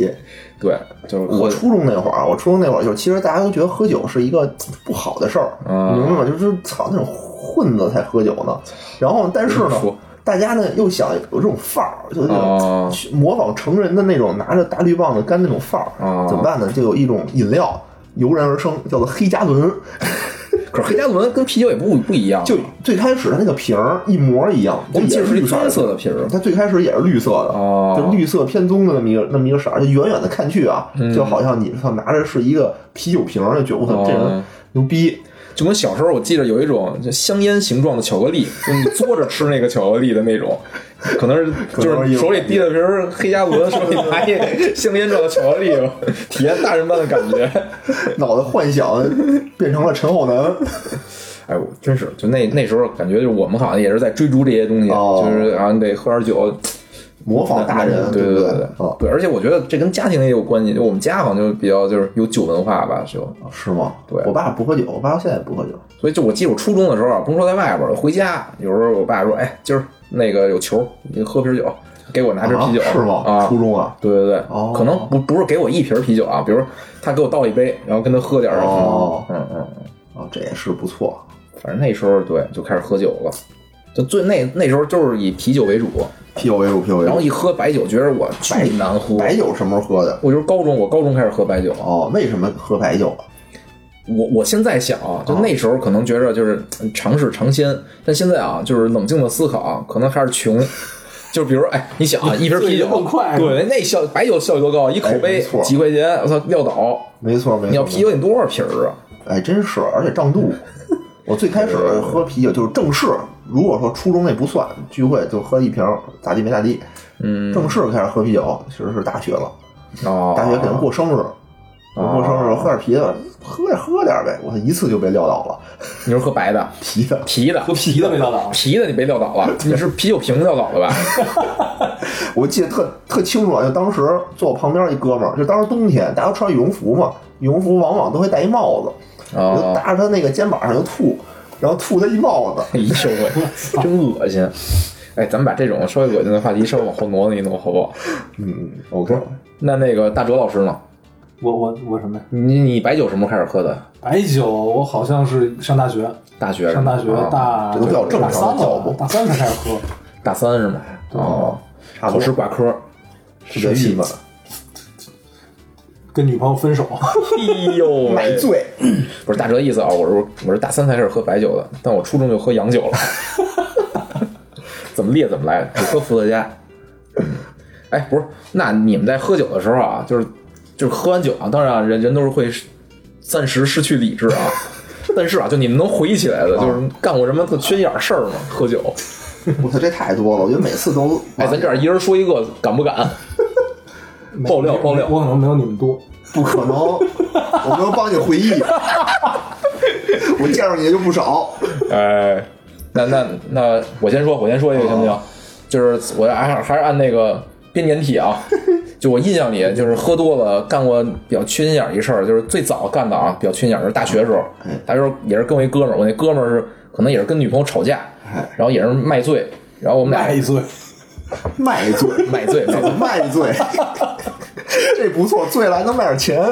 对，就是我我初中那会儿啊，我初中那会儿就，其实大家都觉得喝酒是一个不好的事儿，啊你明白吗？就是操那种混子才喝酒呢。然后，但是呢说，大家呢又想有这种范儿，就是那哦种去模仿成人的那种拿着大绿棒子干那种范儿。哦怎么办呢？就有一种饮料油然而生，叫做黑加仑。可是黑加仑跟啤酒也不不一样，就最开始它那个瓶儿一模一样，我们记得是一就也是绿色的瓶儿它最开始也是绿色的，哦就绿色偏棕的那么一个那么一个色儿，就远远的看去啊，就好像你操拿着是一个啤酒瓶儿，就觉得我操这人哦牛逼。就跟小时候我记得有一种就香烟形状的巧克力，就你嘬着吃那个巧克力的那种，可能是就是手里提着瓶黑加仑，手里拿一香烟状的巧克力，体验大人般的感觉。脑子幻想变成了陈浩南，哎，我真是就那那时候感觉就是我们好像也是在追逐这些东西，哦就是啊你得喝点酒，模仿大人，对对不对？对啊，对，而且我觉得这跟家庭也有关系，就我们家好像就比较就是有酒文化吧，就。是吗？对我爸不喝酒，我爸现在也不喝酒。所以就我记得我初中的时候啊，甭说在外边儿，回家有时候我爸说：“哎，今儿那个有球，你喝瓶酒，给我拿瓶啤酒。啊是吗？啊，初中啊？对对对，哦可能不不是给我一瓶啤酒啊，比如他给我倒一杯，然后跟他喝点儿哦。嗯嗯嗯，啊，这也是不错。反正那时候对就开始喝酒了，就最那那时候就是以啤酒为主，啤酒为主，啤酒为主。然后一喝白酒，觉得我巨难喝。白酒什么时候喝的？我就是高中，我高中开始喝白酒。哦，为什么喝白酒啊？我我现在想啊，就那时候可能觉着就是嗯尝试尝鲜，但现在啊，就是冷静的思考啊，可能还是穷。就比如，哎，你想啊，一瓶啤酒更快对，那效白酒效率多高，一口杯哎几块钱，我操，撂倒。没错，没错。你要啤酒，你多少瓶儿啊？哎，真是，而且胀肚。我最开始喝啤酒就是正式，如果说初中那不算，聚会就喝一瓶，咋地没咋地。嗯，正式开始喝啤酒，其实是大学了。哦，大学给人过生日，我过生日喝点啤的，喝点喝点呗。我一次就被撂倒了，你是喝白的、啤的。啤的喝、啤的被撂倒，啤的，你被撂倒了，你是啤酒瓶撂倒了吧？我记得特特清楚啊，就当时坐我旁边一哥们儿，就当时冬天，大家都穿羽绒服嘛，羽绒服往往都会戴一帽子，我就哦，搭着他那个肩膀上就吐，然后吐他一帽子。哎呦喂，真恶心。哎，咱们把这种稍微恶心的话题稍微往后挪挪一挪，好不好？嗯，OK，那那个大哲老师呢？我我我什么呀？你你白酒什么时候开始喝的？白酒我好像是上大学，大学上大学啊大这都比较正常大三的脚步了，大三才开始喝。大三是吗？哦，考试挂科。特别郁闷，跟女朋友分手，哎呦，买醉。不是大哲意思啊，我是我是大三才开始喝白酒的，但我初中就喝洋酒了，怎么烈怎么来，只喝伏特加。嗯哎，不是，那你们在喝酒的时候啊，就是就是喝完酒啊，当然啊，人人都是会暂时失去理智啊，但是啊，就你们能回忆起来的，就是干过什么特缺心眼事儿吗？喝酒？我操，这太多了，我觉得每次都哎，咱这样一人说一个，敢不敢？爆料爆料我可能没有你们多。不可能，我能帮你回忆。我见着你就不少，哎，那那那我先说，我先说一个行不行？就是我还是还是按那个编年体啊，就我印象里，就是喝多了干过比较缺心眼儿一事儿，就是最早干的啊，比较缺心眼儿，就是大学时候，大学时候也是跟我一哥们儿，我那哥们儿是可能也是跟女朋友吵架，哎然后也是卖醉，然后我们俩卖醉，卖醉，卖醉，卖醉，这不错，醉了还能卖点钱。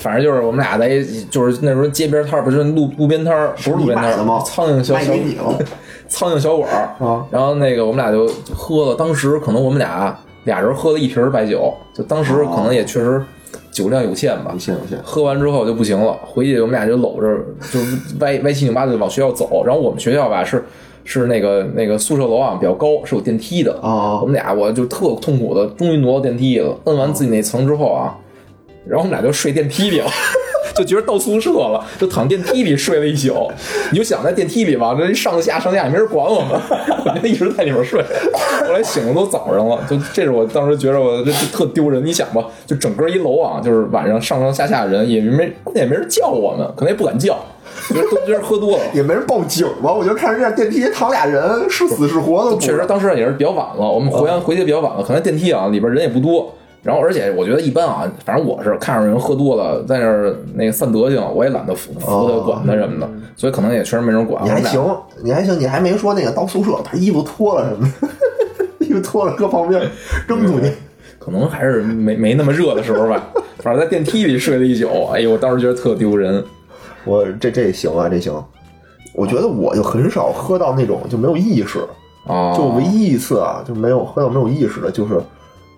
反正就是我们俩在一，就是那时候街边摊儿，不是路路边摊儿，不是路边摊儿吗苍蝇小苍蝇小馆儿啊然后那个我们俩就喝了，当时可能我们俩俩人喝了一瓶白酒，就当时可能也确实酒量有限吧，有限有限喝完之后就不行了，回去我们俩就搂着，就是歪歪七扭八的往学校走。然后我们学校吧是是那个那个宿舍楼啊比较高，是有电梯的。哦我们俩我就特痛苦的，终于挪到电梯了。摁完自己那层之后啊，然后我们俩就睡电梯里了。就觉得到宿舍了，就躺电梯里睡了一宿。你就想在电梯里吧，这上下上下也没人管我们，我就一直在里面睡。后来醒了都早上了，就这是我当时觉得我这这特丢人。你想吧，就整个一楼啊，就是晚上上上下下人也没也没人叫我们，可能也不敢叫，觉得都觉得喝多了。也没人报警吧？我就看人家电梯躺俩人，是死是活的。确实，当时也是比较晚了，我们回完回去比较晚了，可能电梯啊里边人也不多。然后，而且我觉得一般啊，反正我是看着人喝多了，在那儿那个散德性，我也懒得扶扶他、管他什么的，所以可能也确实没人管。你还行，你还行，你还没说那个到宿舍把衣服脱了什么的，衣服脱了搁旁边扔出去。可能还是没没那么热的时候吧。反正在电梯里睡了一宿，哎呦，我当时觉得特丢人。我这这行啊，这行。我觉得我就很少喝到那种就没有意识，啊，就唯一一次啊，就没有喝到没有意识的，就是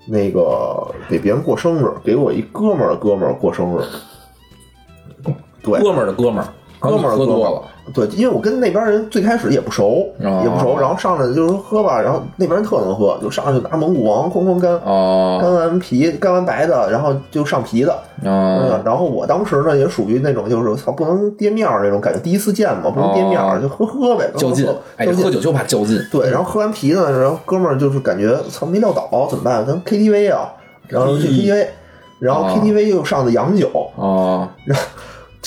那个给别人过生日，给我一哥们儿的哥们儿过生日。对，哥们儿的哥们儿，哥们儿喝多了，对，因为我跟那边人最开始也不熟，哦也不熟，然后上来就是说喝吧，然后那边人特能喝，就上来就拿蒙古王哐哐干，哦干完皮干完白的，然后就上皮的，然后我当时呢也属于那种就是操不能跌面儿那种感觉，第一次见嘛，不能跌面儿，哦就喝喝呗，较劲喝，哎，喝酒就怕较劲。对，然后喝完啤呢，然后哥们儿就是感觉操没撂倒怎么办？咱 KTV 啊，然后去 KTV，然后哦 KTV 又上的洋酒，哦然后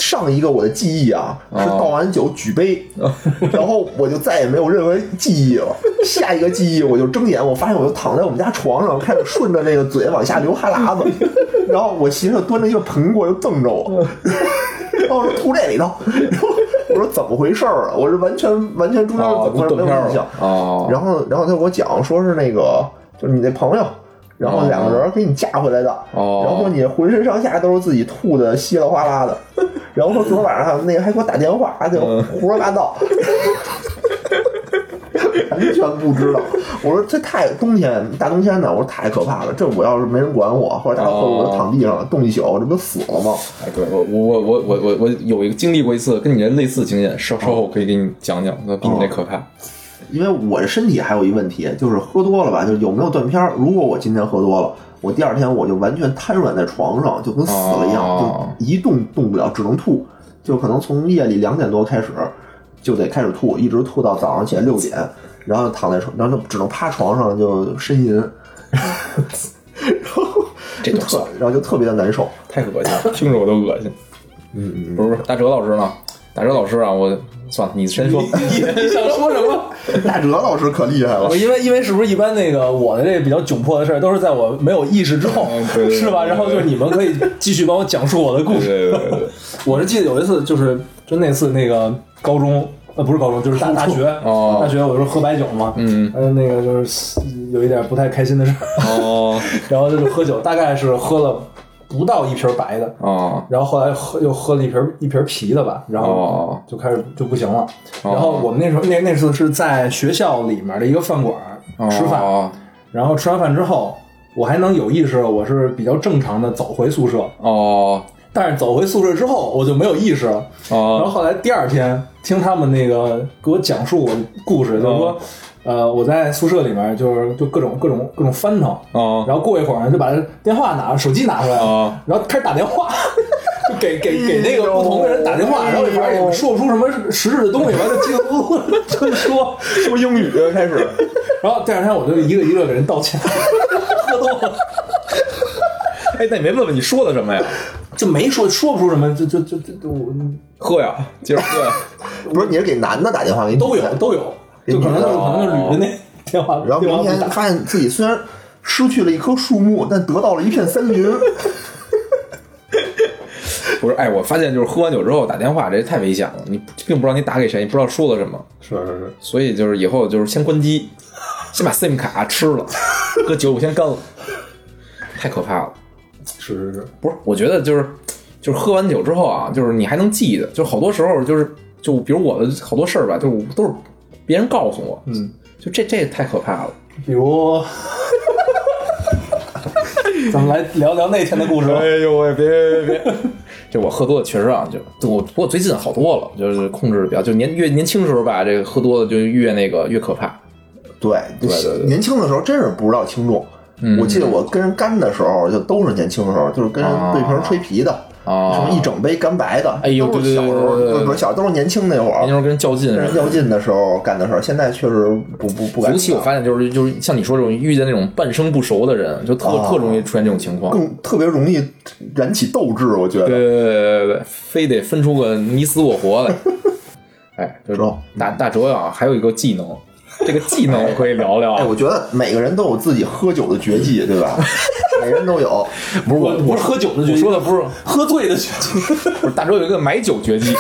上一个我的记忆啊是哦倒完酒举杯，然后我就再也没有任何记忆了。下一个记忆我就睁眼，我发现我就躺在我们家床上，开始顺着那个嘴往下流哈喇子，然后我媳妇端着一个盆过来就瞪着我，然后我说吐这里头，然后我说怎么回事儿啊？我是完全完全中间哦怎么回事没有印象然后然后他给我讲说是那个就是你那朋友。然后两个人给你架回来的，哦然后说你浑身上下都是自己吐的稀里哗啦的，然后说昨天晚上那个还给我打电话，就嗯胡说八道，完全不知道。我说这太冬天大冬天的，我说太可怕了。这我要是没人管我，或者大家喝我就躺地上了冻一宿，这不死了吗？哎，对我我我我我我有一个经历过一次跟你这类似经验，稍稍后可以给你讲讲，那比你那可怕。因为我这身体还有一问题，就是喝多了吧，就是有没有断片儿。如果我今天喝多了，我第二天我就完全瘫软在床上，就跟死了一样，哦就一动动不了，只能吐。就可能从夜里两点多开始就得开始吐，一直吐到早上起来六点，然后躺在床，然后就只能趴床上就呻吟，然后就特然后就特别的难受。太恶心了，听着我都恶心。嗯嗯，不是不是，大哲老师呢？大哲老师啊，我算了，你先说。你 想说什么？大哲老师可厉害了我，因为因为是不是一般那个我的这个比较窘迫的事儿都是在我没有意识之后是吧？然后就是你们可以继续帮我讲述我的故事。我是记得有一次，就是就那次那个高中，呃，不是高中，就是大大学，哦大学我说喝白酒嘛，嗯，呃，那个就是有一点不太开心的事儿，哦 然后就是喝酒，大概是喝了不到一瓶白的，哦。然后后来喝又喝了一瓶一瓶啤的吧，然后哦。就开始就不行了。哦。然后我们那时候那那次是在学校里面的一个饭馆哦，吃饭，哦。然后吃完饭之后，我还能有意识，我是比较正常的走回宿舍。哦但是走回宿舍之后，我就没有意识了。然后哦后来第二天听他们那个给我讲述我的故事，就是说，呃，我在宿舍里面就是就各种各种各种翻腾，哦。然后过一会儿就把电话拿手机拿出来了，哦。然后开始打电话。就 给给给那个不同的人打电话，然后反正也说不出什么实质的东西，完了就叽里咕噜就说，说英语开始。然后第二天我就一个一个给人道歉，喝多了哎，那你没问问你说的什么呀？就没说说不出什么，就就就就就我喝呀，接着喝呀。不是你是给男的打电话给你都有都有，就可能就是可能就捋着那电话，然后明天发现自己虽然失去了一棵树木，但得到了一片森林。不是，哎，我发现就是喝完酒之后打电话，这太危险了。你并不知道你打给谁，你不知道说了什么，是是是，所以就是以后就是先关机，先把 SIM 卡吃了，搁酒我先干了，太可怕了。是是是，不是，我觉得就是就是喝完酒之后啊，就是你还能记得，就好多时候就是就比如我的好多事儿吧，就都是别人告诉我，嗯，就这这太可怕了。比如，咱们来聊聊那天的故事吧。哎呦喂，别别别别！这我喝多了确实啊，就我不过最近好多了，就是控制的比较，就年越年轻时候吧，这个喝多了就越那个越可怕。对，对对对年轻的时候真是不知道轻重。我记得我跟人干的时候，就都是年轻的时候，就是跟人对瓶吹啤的，啊什么一整杯干白的，哎呦都是小时候，对对对对对不是小，都是年轻那会儿年轻时，候跟人较劲。跟人较劲的时候干的事儿。现在确实不不不敢。尤其我发现，就是就是像你说这种遇见那种半生不熟的人，就特、啊特容易出现这种情况。更特别容易燃起斗志，我觉得。对对对对对，非得分出个你死我活来。哎，就是知道大大哲啊，还有一个技能，这个技能我可以聊聊。我觉得每个人都有自己喝酒的绝技，对吧？每个人都有。不是我，我是喝酒的绝我技，说的不是喝醉的绝技。不是大哲有一个买酒绝技，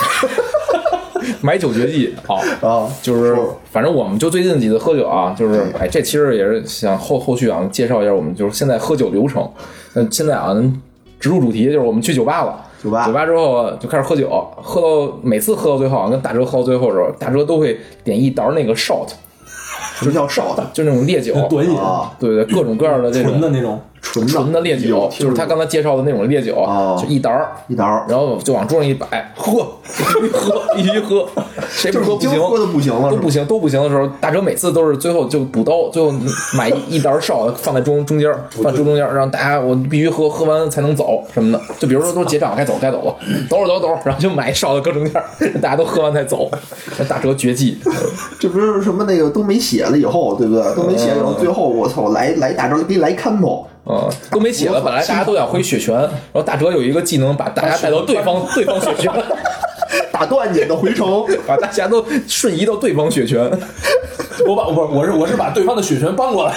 买酒绝技啊。啊，就是，反正我们就最近几次喝酒啊，就是哎，这其实也是想后后续啊介绍一下我们就是现在喝酒流程。那现在啊，咱直入主题，就是我们去酒吧了。酒吧酒吧之后就开始喝酒，喝到每次喝到最后啊，跟大哲喝到最后的时候，大哲都会点一沓那个 shot，什么叫少的 就那种烈酒，短饮，啊？对对，各种各样的这种纯的那种。纯的纯的烈酒，就是他刚才介绍的那种烈酒，哦。就一沓儿，一沓儿，然后就往桌上一摆，喝，必须喝，必须喝，谁不就是喝不行，喝的不行了，都不行，都不行的时候，大哲每次都是最后就补刀，最后买 一一袋哨放在中中间，放桌中间，让大家我必须喝，喝完才能走什么的。就比如说都结账该走该走了，等会儿等会等会，然后就买哨的搁中间，大家都喝完才走。这大哲绝技，这不是什么那个都没血了以后，对不对？都没写，然后最后我操，来来大招给你来看头，嗯，都没起了。本来大家都想回血泉，然后大哲有一个技能，把大家带到对方对方血泉，打断你的回城。把大家都瞬移到对方血泉。我把我我是我是把对方的血泉搬过来。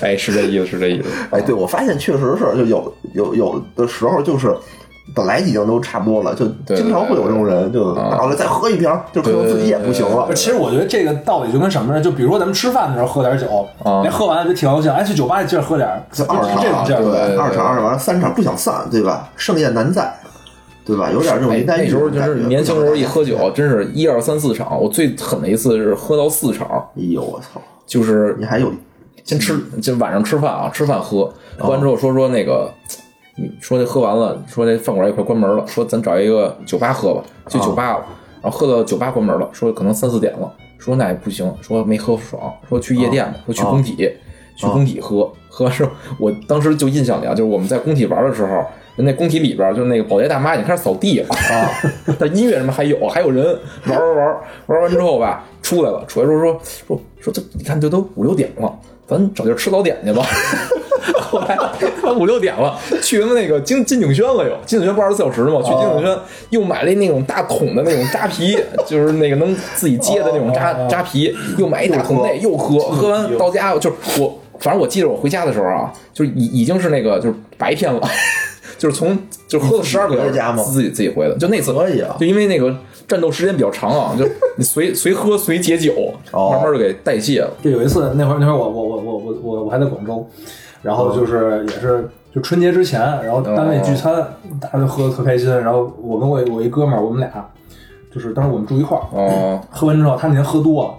哎，是这意思，是这意思。哎，对，我发现确实是，就有有有的时候就是。本来已经都差不多了，就经常会有这种人，就啊到了再喝一瓶，就可能自己也不行了。其实我觉得这个道理就跟什么呢？就比如说咱们吃饭的时候喝点酒，啊那喝完了就挺高兴，哎，去酒吧接着喝点儿，就二场，这种劲儿。对二场二完了三场不想散，对吧？盛宴难再，对吧？有点这种那时候就。是年轻时候一喝酒，真是一二三四场。我最狠的一次是喝到四场，哎呦我操！就是你还有先吃，就晚上吃饭啊，吃饭喝，喝完之后说说那个，你说这喝完了，说这饭馆也快关门了，说咱找一个酒吧喝吧，去酒吧了，然后喝到酒吧关门了，说可能三四点了，说那也不行，说没喝爽，说去夜店吧，说去工体，去工体喝，喝完之后，我当时就印象里啊，就是我们在工体玩的时候。那工体里边就是那个保洁大妈已经开始扫地了啊，但音乐什么还有，还有人玩玩玩玩完之后吧，出来了，出来之后说说说这你看这都五六点了，咱找地儿吃早点去吧。后 来五六点了，去他妈那个金金景轩了又，金景轩不二十四小时吗？去金景轩又买了那种大桶的那种扎啤，就是那个能自己接的那种扎扎啤，又买一大桶那又喝，喝完到家就是我，反正我记得我回家的时候啊，就是已已经是那个就是白天了。就是从就喝了十二个小时，自己自己回的。就那次可以啊就因为那个战斗时间比较长啊，就你随随喝随解酒，哦慢慢就给代谢了。就有一次，那会儿那会儿我我我我我我我还在广州，然后就是也是就春节之前，然后单位聚餐，大家就喝的特开心，然后我跟我我一哥们儿，我们俩就是当时我们住一块儿，哦喝完之后他那天喝多了，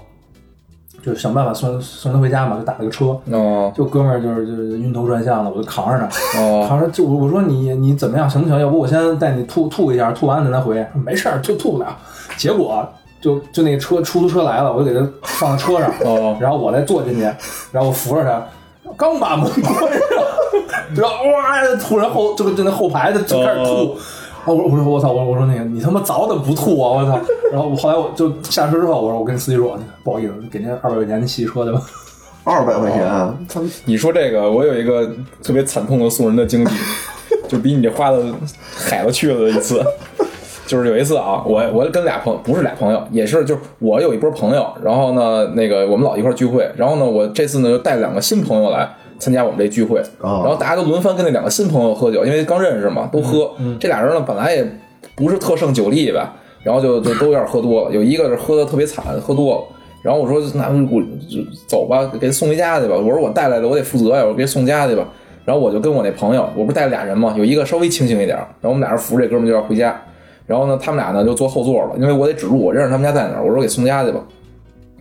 就想办法送送他回家嘛，就打了个车，哦就哥们儿就是就是晕头转向的，我就扛着他，哦扛着就我我说你你怎么样行不行？要不我先带你吐吐一下，吐完咱再回。没事儿，就吐不了。结果就就那车出租车来了，我就给他放到车上，哦然后我再坐进去，然后我扶着他，刚把门关上，然后哇，突然后这个就那后排的就开始吐。哦然后我说我说我操我我说那个你他妈早怎么不吐啊我操！然后我后来我就下车之后我说我跟司机说不好意思给您二百块钱您洗车去吧。二百块钱，你说这个，我有一个特别惨痛的送人的经历，就比你这花的海了去了的一次。就是有一次啊，我我跟俩朋不是俩朋友，也是就是我有一波朋友，然后呢，那个我们老一块聚会，然后呢，我这次呢就带两个新朋友来参加我们这聚会，哦然后大家都轮番跟那两个新朋友喝酒，因为刚认识嘛，都喝。这俩人呢本来也不是特胜酒力吧，然后就就都有点喝多了，有一个是喝的特别惨，喝多了。然后我说那我就走吧，给他送回家去吧。我说我带来的我得负责呀，我给他送家去吧。然后我就跟我那朋友，我不是带了俩人嘛，有一个稍微清醒一点，然后我们俩人扶着这哥们就要回家。然后呢，他们俩呢就坐后座了，因为我得指路，我认识他们家在哪儿，我说给送家去吧。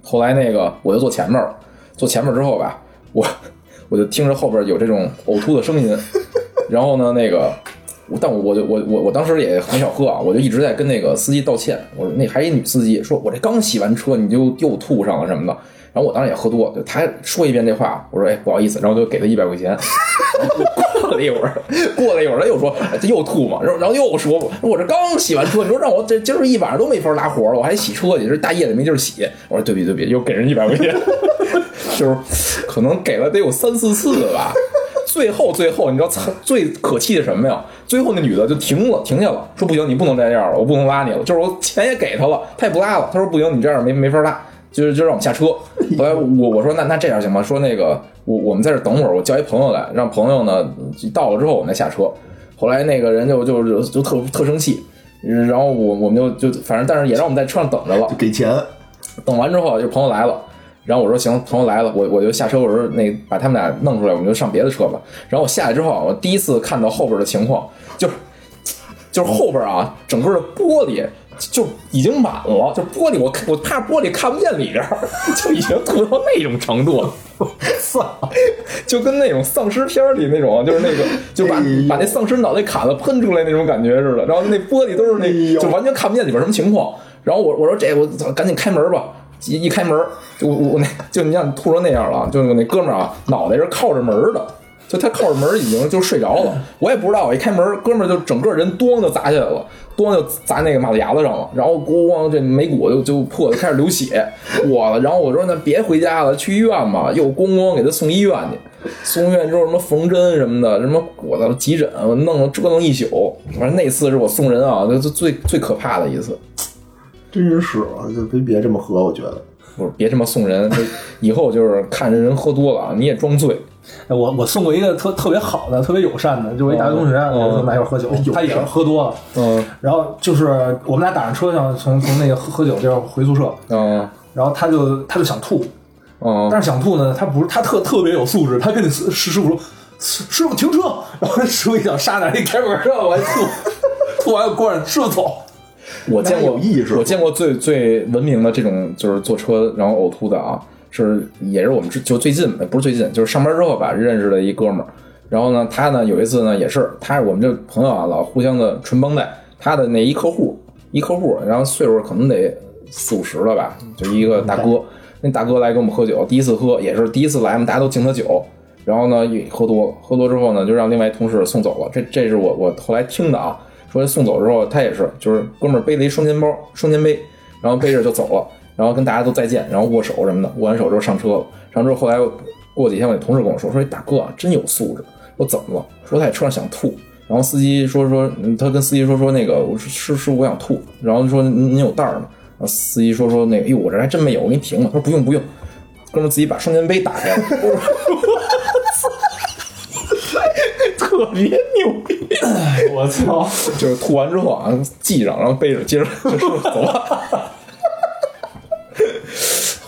后来那个我就坐前面了，坐前面之后吧，我 我就听着后边有这种呕吐的声音，然后呢，那个，但我我就我我我当时也很少喝啊，我就一直在跟那个司机道歉，我说那还一女司机，说我这刚洗完车你就又吐上了什么的，然后我当时也喝多，就他说一遍这话，我说哎不好意思，然后就给他一百块钱，过了一会儿，过了一会儿他又说他又吐嘛，然后然后又说我这刚洗完车，你说让我这今儿一晚上都没法拉活了，我还洗车去，这大夜里没地儿洗，我说对不起对不起，又给人一百块钱。就是可能给了得有三四次吧。最后最后，你知道最可气的什么呀？最后那女的就停了，停下了，说不行，你不能这样了，我不能拉你了。就是我钱也给他了，他也不拉了。他说不行，你这样没没法拉，就是就让我们下车。后来我我说那那这样行吗？说那个我我们在这等会儿，我叫一朋友来，让朋友呢到了之后我们再下车。后来那个人就就就就特特生气，然后我我们就就反正但是也让我们在车上等着了。给钱，等完之后，就朋友来了，然后我说行，朋友来了，我我就下车，我说那把他们俩弄出来，我们就上别的车吧。然后我下来之后，我第一次看到后边的情况，就是就是后边啊，整个的玻璃就已经满了，就玻璃我看我怕玻璃看不见里边儿，就已经吐到那种程度了。操！就跟那种丧尸片里那种，就是那个，就把、哎把那丧尸脑袋砍了喷出来那种感觉似的。然后那玻璃都是那，哎就完全看不见里边什么情况。然后我我说这我操，赶紧开门吧！一一开门，就我我那就你像吐成那样了就我那哥们儿啊，脑袋是靠着门的，就他靠着门已经就睡着了。我也不知道，我一开门，哥们儿就整个人咣就砸下来了，咣就砸那个马路牙子上了，然后咣这眉骨就就破，就开始流血。我，然后我说那别回家了，去医院吧，又咣咣给他送医院去。送医院之后什么缝针什么的，什么我的急诊，我弄了折腾一宿。反正那次是我送人啊，那是最最可怕的一次。真是啊，就别别这么喝，我觉得。不是，别这么送人，以后就是看着人喝多了啊，你也装醉。哎我我送过一个特特别好的、特别友善的，就我一大学同学，嗯我们俩一块喝酒，他也是喝多了，嗯然后就是我们俩打上车，想从从那个喝喝酒地儿回宿舍，嗯然后他就他就想吐，嗯，但是想吐呢，他不是他特特别有素质，他跟你师师傅说，师师傅停车，然后师傅一脚刹那一开门让我还吐，吐完又关上，师傅走。我见过有意识我见过最最文明的这种就是坐车然后呕吐的啊，是也是我们之就最近不是最近，就是上班之后吧认识的一哥们儿。然后呢，他呢有一次呢也是，他是我们这朋友啊，老互相的纯帮带。他的那一客户，一客户，然后岁数可能得四五十了吧，就一个大哥。那大哥来跟我们喝酒，第一次喝也是第一次来嘛，大家都敬他酒。然后呢，一喝多，喝多之后呢，就让另外一同事送走了。这这是我我后来听的啊，说送走之后，他也是，就是哥们儿背了一双肩包、双肩背，然后背着就走了，然后跟大家都再见，然后握手什么的，握完手之后上车了。上车之后后来过几天，我那同事跟我说，说这大哥啊真有素质。我怎么了？说他在车上想吐，然后司机说说，嗯他跟司机说说那个，我说师师傅我想吐，然后说您您有袋儿吗？然后司机说说那个，哟我这还真没有，我给你停了。他说不用不用，哥们儿自己把双肩背打开了。特别牛逼，我操！就是吐完之后啊，系上，然后背着，接着就是走了。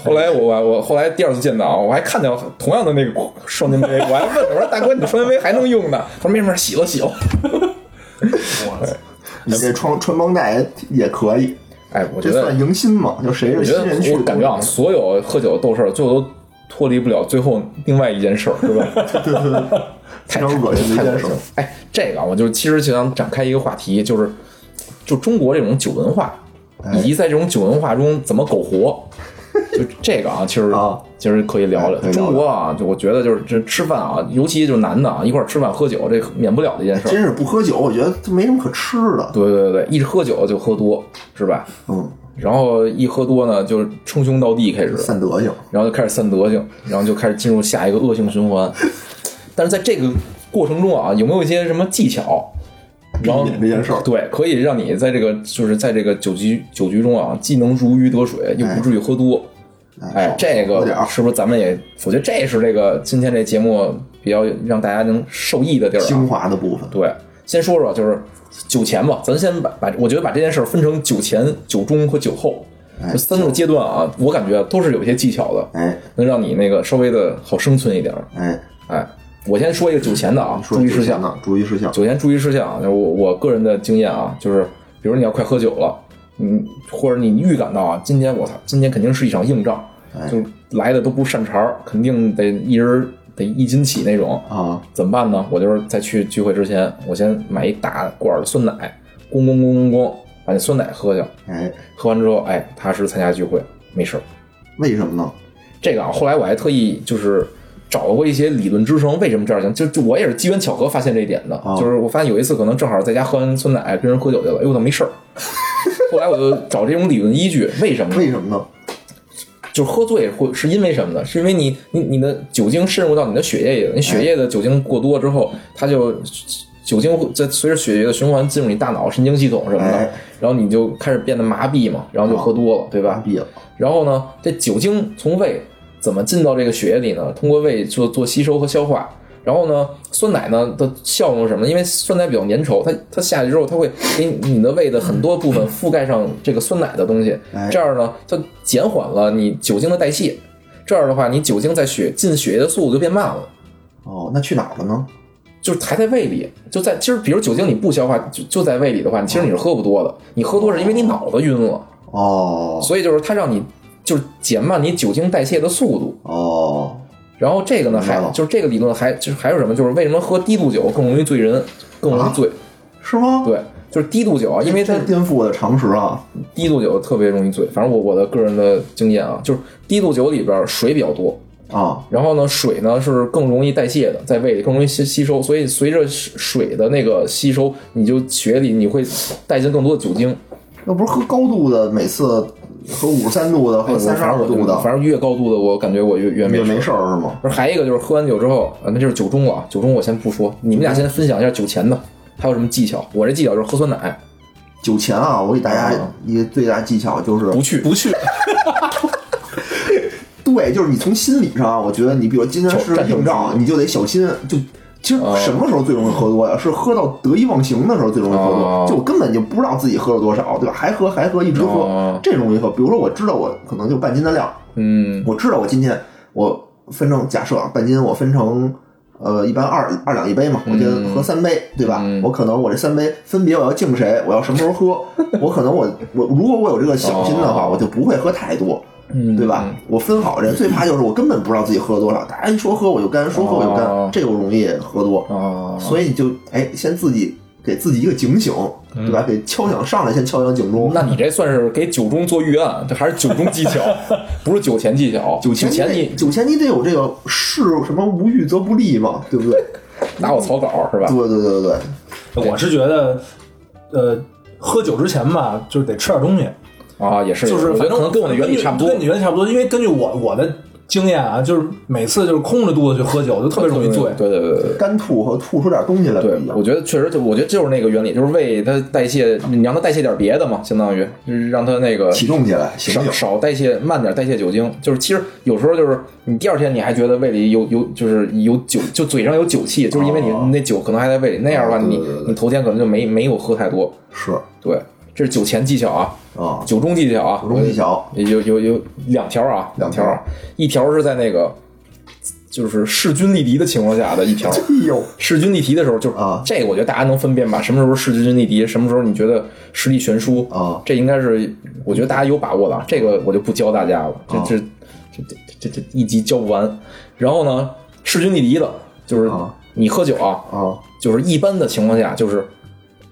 后来我我我后来第二次见到，我还看到同样的那个双肩背，我还问我说：“大哥，你这双肩背还能用呢？”他说：“没事，洗了洗了。你这穿穿帮带也可以，”哎，我觉得这算迎新嘛？就谁我觉是新人，我感觉啊，所有喝酒的斗事儿，最后都脱离不了最后另外一件事儿，是吧？太恶心太恶心。哎，这个，我就其实就想展开一个话题，就是就中国这种酒文化，以。及在这种酒文化中怎么苟活。就这个啊，其实啊其实可以聊聊中国啊，就我觉得就是这吃饭啊，尤其就是男的啊，一块儿吃饭喝酒，这免不了的一件事儿。真是不喝酒，我觉得这没什么可吃的。对对对对，一喝酒就喝多，是吧？嗯，然后一喝多呢，就是称兄道弟开始，散德性，然后就开始散德性，然后就开始进入下一个恶性循环。但是在这个过程中啊，有没有一些什么技巧？然后这件事儿。对，可以让你在这个就是在这个酒局酒局中啊，既能如鱼得水，又不至于喝多。哎少，这个是不是咱们也？我觉得这是这个今天这节目比较让大家能受益的地儿、精啊。华的部分。对，先说说就是酒前吧，咱先把把，我觉得把这件事儿分成酒前、酒中和酒后三个阶段啊，我感觉都是有一些技巧的，哎能让你那个稍微的好生存一点儿。哎，哎，我先说一个酒前的啊，注意事项。啊？注意事项。酒前注意事项，就是我我个人的经验啊，就是比如你要快喝酒了，嗯，或者你预感到啊，今天我操，今天肯定是一场硬仗，哎就来的都不善茬儿，肯定得一人得一斤起那种，啊，怎么办呢？我就是在去聚会之前，我先买一大罐儿的酸奶，咣咣咣咣咣，把那酸奶喝下，哎，喝完之后，哎，踏实参加聚会，没事儿。为什么呢？这个啊，后来我还特意就是找过一些理论支撑，为什么这样行？就就我也是机缘巧合发现这一点的，啊就是我发现有一次可能正好在家喝完酸奶，跟人喝酒去了，哎呦，怎么没事儿？后来我就找这种理论依据，为什么？为什么呢？就是喝醉会是因为什么呢？是因为你你你的酒精渗入到你的血液里了，你血液的酒精过多之后，它就酒精会在随着血液的循环进入你大脑、神经系统什么的哎，然后你就开始变得麻痹嘛，然后就喝多了，对吧？麻痹了。然后呢，这酒精从胃怎么进到这个血液里呢？通过胃做做吸收和消化。然后呢，酸奶呢的效用是什么？因为酸奶比较粘稠，它它下去之后，它会给你的胃的很多部分覆盖上这个酸奶的东西哎，这样呢，它减缓了你酒精的代谢。这样的话，你酒精在血进血液的速度就变慢了。哦，那去哪儿了呢？就是还在胃里，就在其实，比如酒精你不消化，就就在胃里的话，其实你是喝不多的。你喝多是因为你脑子晕了，哦所以就是它让你就是减慢你酒精代谢的速度。哦，然后这个呢，还就是这个理论还就是还有什么？就是为什么喝低度酒更容易醉人，更容易醉？是吗？对，就是低度酒啊，因为它颠覆我的常识啊。低度酒特别容易醉。反正我我的个人的经验啊，就是低度酒里边水比较多，啊，然后呢，水呢是更容易代谢的，在胃里更容易吸吸收，所以随着水的那个吸收，你就血里你会带进更多的酒精。那不是喝高度的，每次喝五十三度的，喝三十二度的，反正越高度的，我感觉我越越也没没事儿是吗？而还一个就是喝完酒之后，啊，那就是酒中了啊。酒中我先不说，你们俩先分享一下酒前的，还有什么技巧？我这技巧就是喝酸奶，酒前啊，我给大家一个最大技巧就是不去不去，对，就是你从心理上，我觉得你比如今天是硬仗，你就得小心。就其实哦什么时候最容易喝多呀？是喝到得意忘形的时候最容易喝哦多。就我根本就不知道自己喝了多少，对吧？还喝还喝，一直喝哦，这容易喝。比如说，我知道我可能就半斤的量，嗯，我知道我今天我分成假设啊半斤，我分成呃一般二二两一杯嘛，我今天喝三杯，对吧？嗯我可能我这三杯分别我要敬谁，我要什么时候喝，我可能我我如果我有这个小心的话，哦我就不会喝太多。嗯对吧？我分好这，最怕就是我根本不知道自己喝了多少，大家一说喝我就干，说喝我就干，哦这个容易喝多。哦，所以你就哎，先自己给自己一个警醒，对吧？给敲响上来，先敲响警钟。嗯那你这算是给酒中做预案，这 还是酒中技巧，不是酒前技巧。酒前前你酒前你得有这个事什么无欲则不立嘛，对不对？拿我草稿是吧？对对对对对，我是觉得，呃，喝酒之前吧，就是得吃点东西，啊，也是，就是反正我觉得可能跟我的原理差不多跟。你原理差不多。因为根据我我的经验啊，就是每次就是空着肚子去喝酒，就特别容易醉。对对对对对。干吐和吐出点东西来对我。觉得确实就，我觉得就是那个原理，就是胃它代谢，你让它代谢点别的嘛，相当于就是让它那个启动起来，醒少醒。少代谢，慢点代谢酒精。就是其实有时候就是你第二天你还觉得胃里有有就是有酒，就嘴上有酒气，就是因为你哦那酒可能还在胃里。那样的话，你你头天可能就没没有喝太多。是对，这是酒前技巧啊，啊，酒中技巧啊，酒中技巧有有有两条啊，两条一条是在那个就是势均力敌的情况下的一条。哎呦，势均力敌的时候，就是啊这个，我觉得大家能分辨吧？什么时候势均力敌，什么时候你觉得实力悬殊啊这应该是我觉得大家有把握的啊。这个我就不教大家了，这啊这这这这这一集教不完。然后呢，势均力敌的，就是啊你喝酒啊，啊就是一般的情况下，就是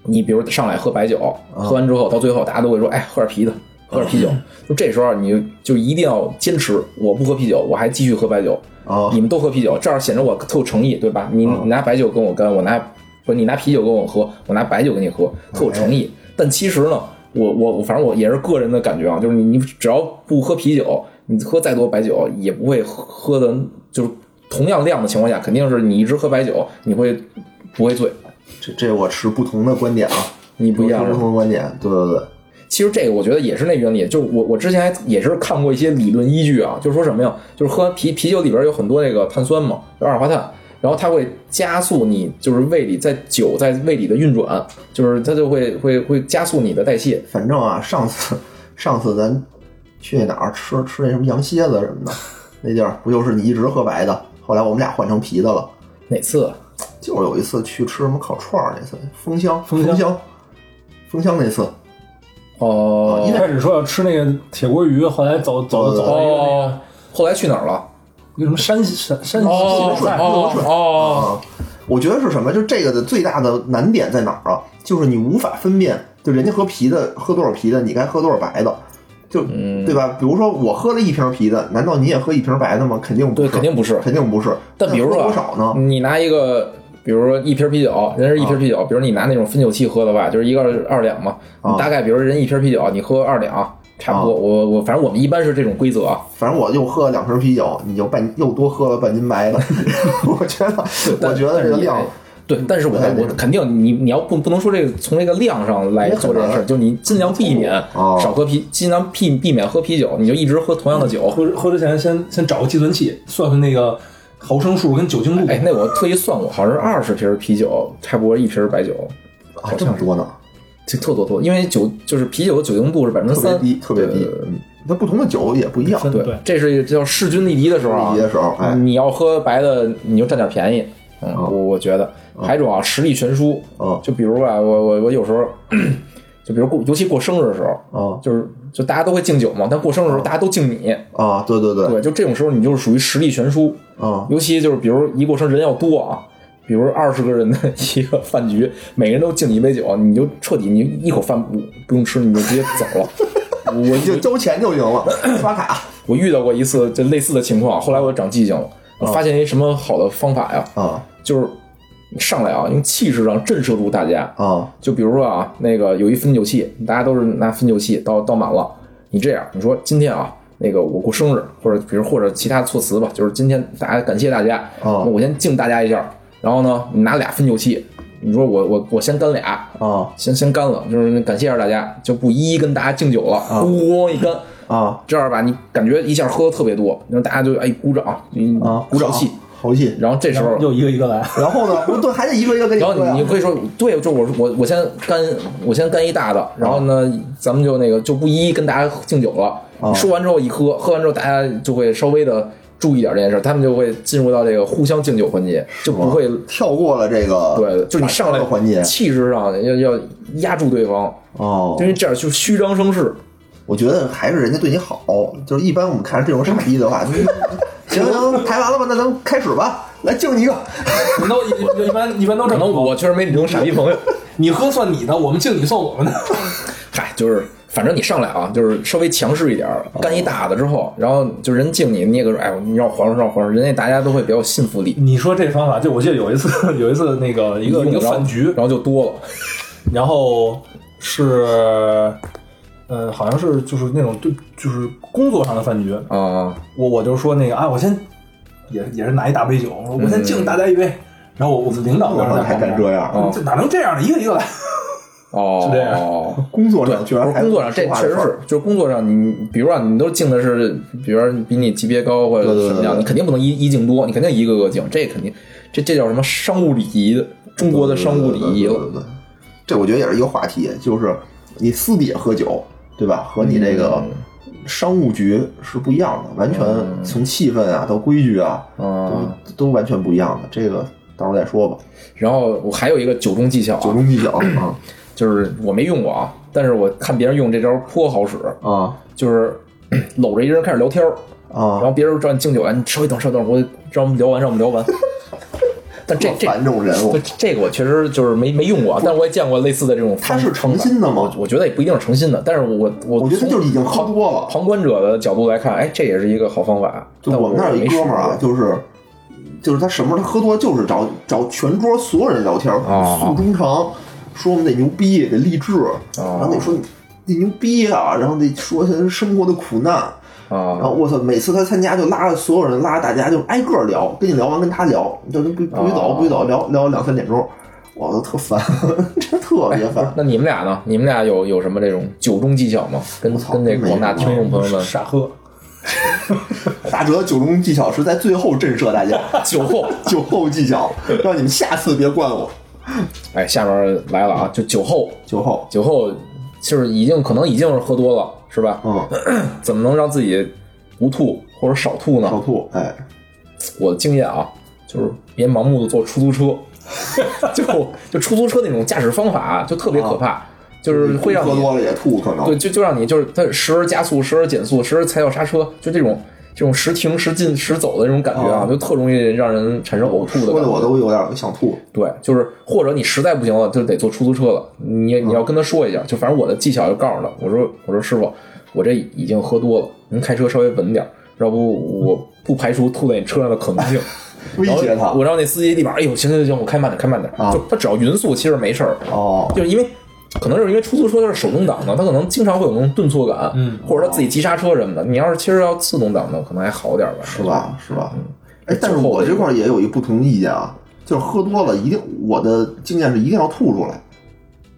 你比如上来喝白酒，啊喝完之后到最后大家都会说，哎，喝点啤的，喝点啤酒。就这时候你就就一定要坚持，我不喝啤酒，我还继续喝白酒。啊你们都喝啤酒，这样显得我特有诚意，对吧？你嗯你拿白酒跟我干，我拿不是你拿啤酒跟我喝，我拿白酒跟你喝，特有诚意。但其实呢，我我我反正我也是个人的感觉啊，就是你你只要不喝啤酒，你喝再多白酒也不会喝喝的，就是同样量的情况下，肯定是你一直喝白酒，你会不会醉？这这我持不同的观点啊，你不一样不同的观点，对对对，其实这个我觉得也是那原理，就我我之前还也是看过一些理论依据啊，就是说什么呀？就是喝啤啤酒里边有很多那个碳酸嘛，有二氧化碳，然后它会加速你就是胃里在酒在胃里的运转，就是它就会会会加速你的代谢。反正啊，上次上次咱去哪儿吃吃那什么羊蝎子什么的，那地儿不就是你一直喝白的，后来我们俩换成啤的了。哪次？就是有一次去吃什么烤串儿那次，枫香枫香香枫香那次，哦一开始说要吃那个铁锅鱼，后来走走走到一个那哦个，后来去哪儿了？一个什么山西山山西哦西菜，哦我觉得是什么？就这个的最大的难点在哪儿啊？就是你无法分辨，就人家喝啤的喝多少啤的，你该喝多少白的，就、嗯对吧？比如说我喝了一瓶啤的，难道你也喝一瓶白的吗？肯定不对，是，肯定不是。肯定不是。但比如说多少呢？你拿一个，比如说一瓶啤酒，人是一瓶啤酒，比如你拿那种分酒器喝的话，就是一个二两嘛，啊你大概比如人一瓶啤酒，你喝二两，差不多。我我反正我们一般是这种规则啊。反正我又喝了两瓶啤酒，你就半又多喝了半斤白的。我觉得，我觉得这个量，对，但是我我肯定你你要不不能说这个从这个量上来做这件事儿，就你尽量避免哦少喝啤，尽量避避免喝啤酒，你就一直喝同样的酒。喝喝之前先先找个计算器算算那个毫升数跟酒精度。哎，那我特意算过，好像是二十瓶啤酒，差不多一瓶白酒，啊，这么多呢，这特多多，因为酒就是啤酒的酒精度是百分之三，特别低，特别低。嗯，那不同的酒也不一样。对，这是叫势均力敌的时候啊。力敌的时候哎你要喝白的，你就占点便宜。嗯，我我觉得还有一种啊，实力悬殊。嗯就比如吧，我我我有时候，就比如过，尤其过生日的时候，啊就是就大家都会敬酒嘛，但过生日的时候大家都敬你，啊，对对对，对，就这种时候你就是属于实力悬殊。啊尤其就是比如一过生人要多啊，比如二十个人的一个饭局，每个人都敬你一杯酒，你就彻底你一口饭不不用吃，你就直接走了。我就交钱就行了，刷卡。我遇到过一次这类似的情况，后来我长记性了，我发现一什么好的方法呀，啊就是上来啊，用气势上震慑住大家。啊就比如说啊，那个有一分酒器，大家都是拿分酒器倒倒满了，你这样，你说今天啊，那个我过生日，或者比如或者其他措辞吧，就是今天大家感谢大家，啊我先敬大家一下，然后呢，你拿俩分酒器，你说我我我先干俩，啊先先干了，就是感谢一下大家，就不一一跟大家敬酒了，咣、一干。啊这样吧，你感觉一下喝的特别多，然后大家就哎鼓掌，鼓掌气，豪气。然后这时候，又一个一个来，然后呢，不对，还得一个一个跟你然后你你可以说，对，就我我我先干，我先干一大的，然后呢，咱们就那个就不一一跟大家敬酒了。啊说完之后一喝，喝完之后大家就会稍微的注意点这件事，他们就会进入到这个互相敬酒环节，就不会跳过了这个对，就你上来的环节气势上要要压住对方，哦因。为这样就虚张声势。我觉得还是人家对你好，就是一般我们看着这种傻逼的话，就是行行，排完了吧，那咱们开始吧，来敬你一个。你都一一般一般都可这么说。能我确实没你这种傻逼朋友。你喝算你的，我们敬你算我们的。嗨，就是反正你上来啊，就是稍微强势一点，干一大的之后，然后就人敬你，你也说哎，你让我还上，让我还上，人家大家都会比较有信服力，你说这方法，就我记得有一次，有一次那个一个一个饭局，然后就多了。然后是，呃，好像是就是那种对，就是工作上的饭局。啊，我我就说那个啊，我先也也是拿一大杯酒，我说我先敬大家一杯。然后我我们领导当时在还旁边敢这样哦这哪能这样呢？一个一个来。哦，是这样工作上居不然还是工作上，这确实是，就是工作上你，比如啊，你都敬的是，比如说比你级别高或者对对对怎么样，对你肯定不能一一敬多，你肯定一个个敬，这肯定，这这叫什么商务礼仪的，中国的商务礼仪了。对对对对这我觉得也是一个话题，就是你私底下喝酒，对吧？和你这个嗯商务局是不一样的，完全从气氛啊到规矩啊，嗯都都完全不一样的。这个到时候再说吧。然后我还有一个酒中技巧啊，酒中技巧啊 就是我没用过啊，但是我看别人用这招颇好使，啊就是搂着一人开始聊天啊，然啊！后别人找你敬酒来，你稍微等，稍微等，我让我们聊完，让我们聊完。但这这这种人物对，这个我确实就是没没用过啊，但是我也见过类似的这种。他是诚心的吗我我觉得也不一定是诚心的，但是我我我觉得他就是已经喝多了。旁观者的角度来看，哎，这也是一个好方法。就我们那儿有一哥们儿啊，就是就是他什么时候他喝多就是找找全桌所有人聊天，啊诉衷肠，说我们得牛逼，得励志，然后得说你得牛逼啊，然后得说他生活的苦难。然啊后我操，每次他参加就拉着所有人，拉着大家就挨个聊，跟你聊完跟他聊，就不不许走啊不许走，聊聊两三点钟。我都特烦，真特别烦。那你们俩呢？你们俩有有什么这种酒中技巧吗？跟跟那个广大听众朋友们，傻喝，大哲酒中技巧是在最后震慑大家，酒后，酒后技巧，让你们下次别惯我。哎，下面来了啊，就酒后，酒后，酒后就是已经可能已经是喝多了，是吧？嗯，怎么能让自己不吐或者少吐呢？少吐，哎，我的经验啊，就是别盲目的坐出租车，就就出租车那种驾驶方法就特别可怕，就是会让你喝多了也吐，可能。对，就就让你就是它时而加速，时而减速，时而踩脚刹车，就这种这种时停时进时走的这种感觉啊，哦就特容易让人产生呕吐的说的我。都有点想吐。对，就是或者你实在不行了，就得坐出租车了。你你要跟他说一下，就反正我的技巧就告诉他，我说我说师傅，我这已经喝多了，您开车稍微稳点，要不我不排除吐在你车上的可能性。威胁他我让那司机立马，哎呦，行行行，我开慢点，开慢点。啊就他只要匀速，其实没事儿。哦，就是因为可能是因为出租车它是手动挡的，它可能经常会有那种顿挫感，嗯，或者它自己急刹车什么的。你要是其实要自动挡的，可能还好点吧，是吧？是吧？嗯哎，但是我这块儿也有一不同意见啊，就是喝多了一定，我的经验是一定要吐出来，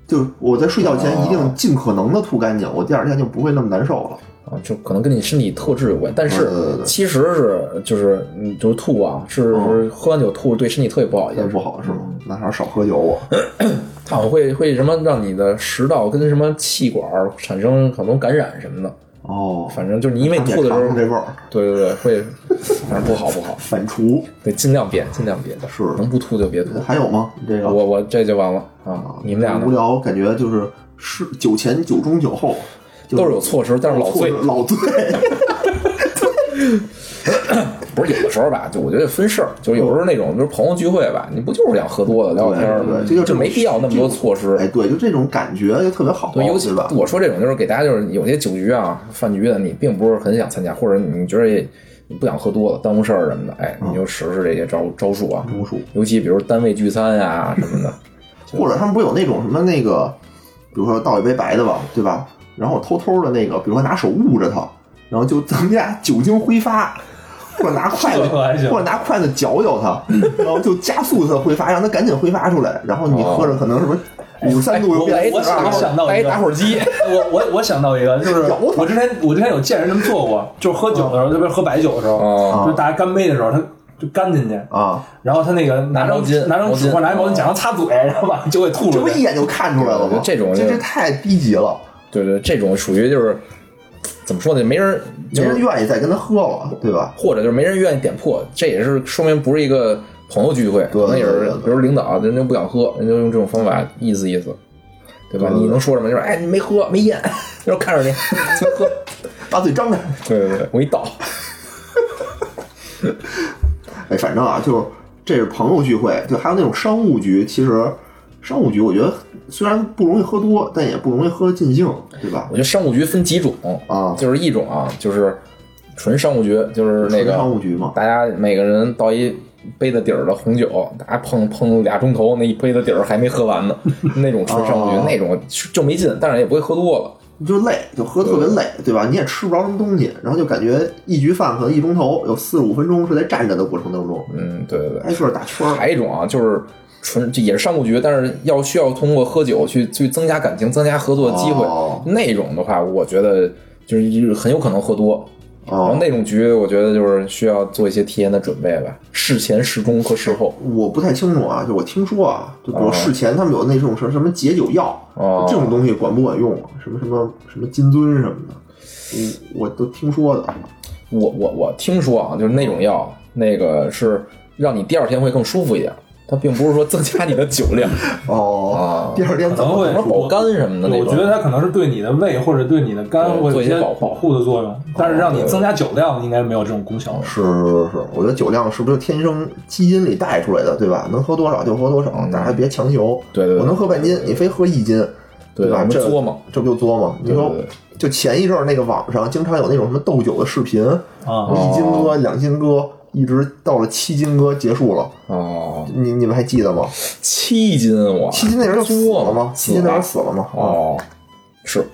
就是我在睡觉前一定尽可能的吐干净，我第二天就不会那么难受了。啊，就可能跟你身体特质有关。但是对对对其实是就是你，就是吐啊，是喝完酒吐对身体特别不好一也件事。不好是吗？那还是少喝酒我。它好像会会什么让你的食道跟什么气管产生很多感染什么的。哦，反正就是你因为吐的时候这味儿，对对对，会 反正不好不好，反刍对，尽量别尽量别的，是能不吐就别吐。还有吗？这个我我这就完了啊！你们俩？无聊，感觉就是是酒前、酒中、酒后都是有措施，但是老醉老醉。不是有的时候吧，就我觉得分事儿，就是有时候那种就是朋友聚会吧，你不就是想喝多了聊聊天儿对？这就没必要那么多措施。哎，对，就这种感觉就特别好，对，尤其吧？我说这种就是给大家就是有些酒局啊、饭局的，你并不是很想参加，或者你觉得你不想喝多了，耽误事儿什么的，哎，你就实施这些招招数啊，招数尤其比如单位聚餐呀、什么的，或者他们不是有那种什么那个，比如说倒一杯白的吧，对吧？然后偷偷的那个，比如说拿手捂着它，然后就增加酒精挥发，或者拿筷子，或者拿筷子嚼嚼它，然后就加速它的挥发，让它赶紧挥发出来。然后你喝着可能什么五十三度又变来我四十二想到一个打火机，我我我想到一个，就 是我之前我之前有见人这么做过，就是喝酒的时候，特别是喝白酒的时候，啊。就是大家干杯的时候，他就干进去，啊，然后他那个拿张拿毛巾拿张纸或拿一毛巾假装擦嘴，然后把酒给吐出来。这不一眼就看出来了吗？这种这这太低级了，对对，这种属于就是怎么说呢？没人就是没人愿意再跟他喝了，对吧？或者就是没人愿意点破，这也是说明不是一个朋友聚会，可能也是比如领导人家不想喝，人家用这种方法意思意思，对吧？你能说什么？就是哎，你没喝没咽，然后看着 你没喝，把嘴张开。对对对，我一倒，哎，反正啊，就是这是朋友聚会，就还有那种商务局。其实商务局，我觉得虽然不容易喝多，但也不容易喝尽兴，对吧我？觉得商务局分几种啊就是一种啊，就是纯商务局，就是那个纯商务局嘛大家每个人倒一杯子底儿的红酒，大家碰碰俩钟头，那一杯子底儿还没喝完呢，那种纯商务局，哦那种就没劲，但是也不会喝多了。你就累，就喝特别累，对吧？你也吃不着什么东西，然后就感觉一局饭可能一钟头有四十五分钟是在站着的过程当中，嗯，对对对。挨个儿打圈儿。还有一种啊，就是纯这也是商务局，但是要需要通过喝酒去去增加感情、增加合作的机会。哦那种的话，我觉得就是就是很有可能喝多。然后哦，那种局，我觉得就是需要做一些提前的准备吧，事前、事中和事后。我不太清楚啊，就我听说啊，就比如哦事前他们有那种什么什么解酒药，哦这种东西管不管用啊？什么什么什么金樽什么的，我我都听说的。我我我听说啊，就是那种药，那个是让你第二天会更舒服一点，它并不是说增加你的酒量，哦啊，第二天怎么可能会什么保肝什么的。我觉得它可能是对你的胃或者对你的肝会有一些做一些保护保护的作用，但是让你增加酒量应该没有这种功效。是是是，我觉得酒量是不是天生基因里带出来的，对吧？能喝多少就喝多少，大家别强求。嗯对对对我能喝半斤，你非喝一斤，对我们这作吗，这不就作吗？你说就前一阵儿那个网上经常有那种什么斗酒的视频，啊一斤哥、两斤哥，一直到了七斤哥结束了。哦，你你们还记得吗？七斤我七斤那人就死了吗？七斤那人死死了吗？哦，是